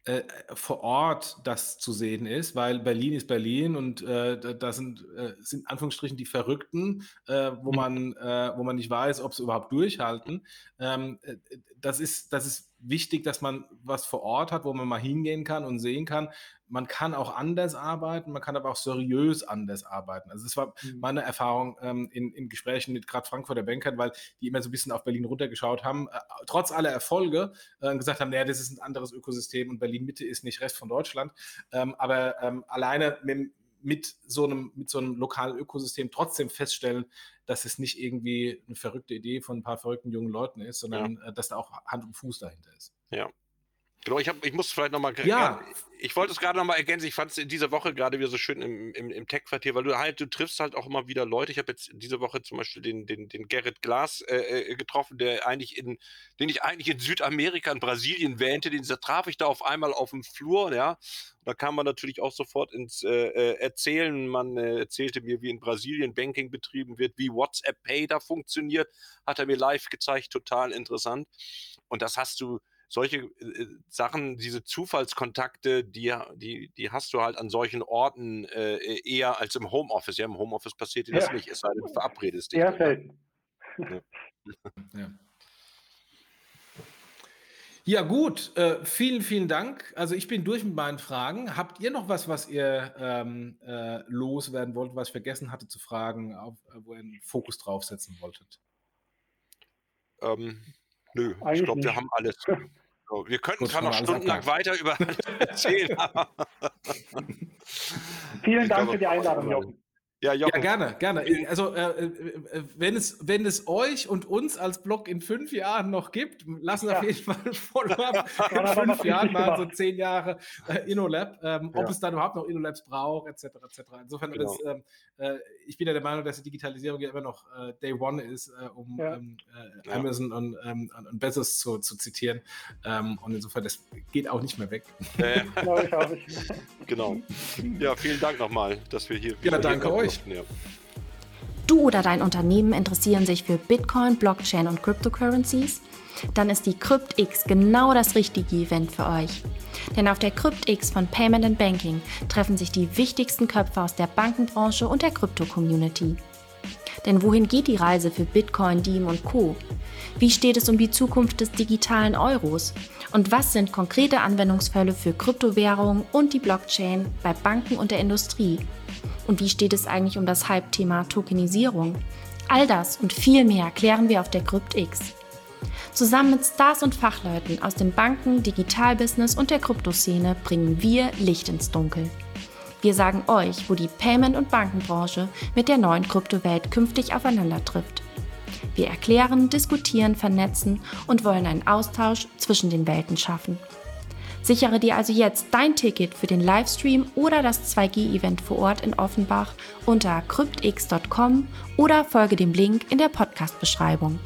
äh, vor Ort das zu sehen ist, weil Berlin ist Berlin und äh, da sind, äh, sind Anführungsstrichen die Verrückten, äh, wo, mhm. man, äh, wo man nicht weiß, ob sie überhaupt durchhalten. Ähm, äh, das, ist, das ist wichtig, dass man was vor Ort hat, wo man mal hingehen kann und sehen kann, man kann auch anders arbeiten, man kann aber auch seriös anders arbeiten. Also das war mhm. meine Erfahrung ähm, in, in, Gesprächen mit gerade Frankfurter Bankern, weil die immer so ein bisschen auf Berlin runtergeschaut haben, äh, trotz aller Erfolge äh, gesagt haben, naja, das ist ein anderes Ökosystem und Berlin-Mitte ist nicht Rest von Deutschland. Ähm, aber ähm, alleine mit, mit so einem, mit so einem lokalen Ökosystem trotzdem feststellen, dass es nicht irgendwie eine verrückte Idee von ein paar verrückten jungen Leuten ist, sondern ja. äh, dass da auch Hand und Fuß dahinter ist. Ja. Genau, ich, hab, ich muss vielleicht nochmal. Ja. Ich wollte es gerade nochmal ergänzen. Ich fand es in dieser Woche gerade wieder so schön im, im, im Tech-Quartier, weil du halt, du triffst halt auch immer wieder Leute. Ich habe jetzt diese Woche zum Beispiel den, den, den Gerrit Glas äh, äh getroffen, der eigentlich in, den ich eigentlich in Südamerika, in Brasilien wähnte. Den traf ich da auf einmal auf dem Flur, ja. Da kam man natürlich auch sofort ins äh, äh, Erzählen. Man äh, erzählte mir, wie in Brasilien Banking betrieben wird, wie WhatsApp Pay da funktioniert. Hat er mir live gezeigt, total interessant. Und das hast du solche äh, Sachen, diese Zufallskontakte, die, die, die hast du halt an solchen Orten äh, eher als im Homeoffice. Ja, im Homeoffice passiert dir das nicht, es sei denn, du verabredest dich. Ja, selten. Ja. ja. Ja, gut. Äh, vielen, vielen Dank. Also ich bin durch mit meinen Fragen. Habt ihr noch was, was ihr ähm, äh, loswerden wollt, was ich vergessen hatte zu fragen, auf, äh, wo ihr einen Fokus draufsetzen wolltet? Ähm, nö, Eigentlich ich glaube, wir haben alles. So, wir könnten zwar noch stundenlang weiter über erzählen. Vielen Dank für die Einladung, Jochen. Ja, ja, gerne, gerne. Also, äh, äh, wenn, es, wenn es euch und uns als Blog in fünf Jahren noch gibt, lassen wir ja. auf jeden Fall ein Follow-up. in fünf Jahren mal so zehn Jahre äh, InnoLab, ähm, ja. ob es dann überhaupt noch InnoLabs braucht, etc. etc. Insofern, genau. das, ähm, äh, ich bin ja der Meinung, dass die Digitalisierung ja immer noch äh, Day One ist, äh, um ja. ähm, Amazon und, ähm, und Bezos zu, zu zitieren. Ähm, und insofern, das geht auch nicht mehr weg. genau, ich auch nicht. genau. Ja, vielen Dank nochmal, dass wir hier. Ja, danke euch. Ja. Du oder dein Unternehmen interessieren sich für Bitcoin, Blockchain und Cryptocurrencies? Dann ist die CryptX genau das richtige Event für euch. Denn auf der CryptX von Payment and Banking treffen sich die wichtigsten Köpfe aus der Bankenbranche und der Krypto-Community. Denn wohin geht die Reise für Bitcoin, Diem und Co? Wie steht es um die Zukunft des digitalen Euros? Und was sind konkrete Anwendungsfälle für Kryptowährungen und die Blockchain bei Banken und der Industrie? Und wie steht es eigentlich um das Hype-Thema Tokenisierung? All das und viel mehr klären wir auf der CryptX. Zusammen mit Stars und Fachleuten aus dem Banken-, Digitalbusiness und der Kryptoszene bringen wir Licht ins Dunkel. Wir sagen euch, wo die Payment- und Bankenbranche mit der neuen Kryptowelt künftig aufeinander trifft. Wir erklären, diskutieren, vernetzen und wollen einen Austausch zwischen den Welten schaffen. Sichere dir also jetzt dein Ticket für den Livestream oder das 2G-Event vor Ort in Offenbach unter cryptx.com oder folge dem Link in der Podcast-Beschreibung.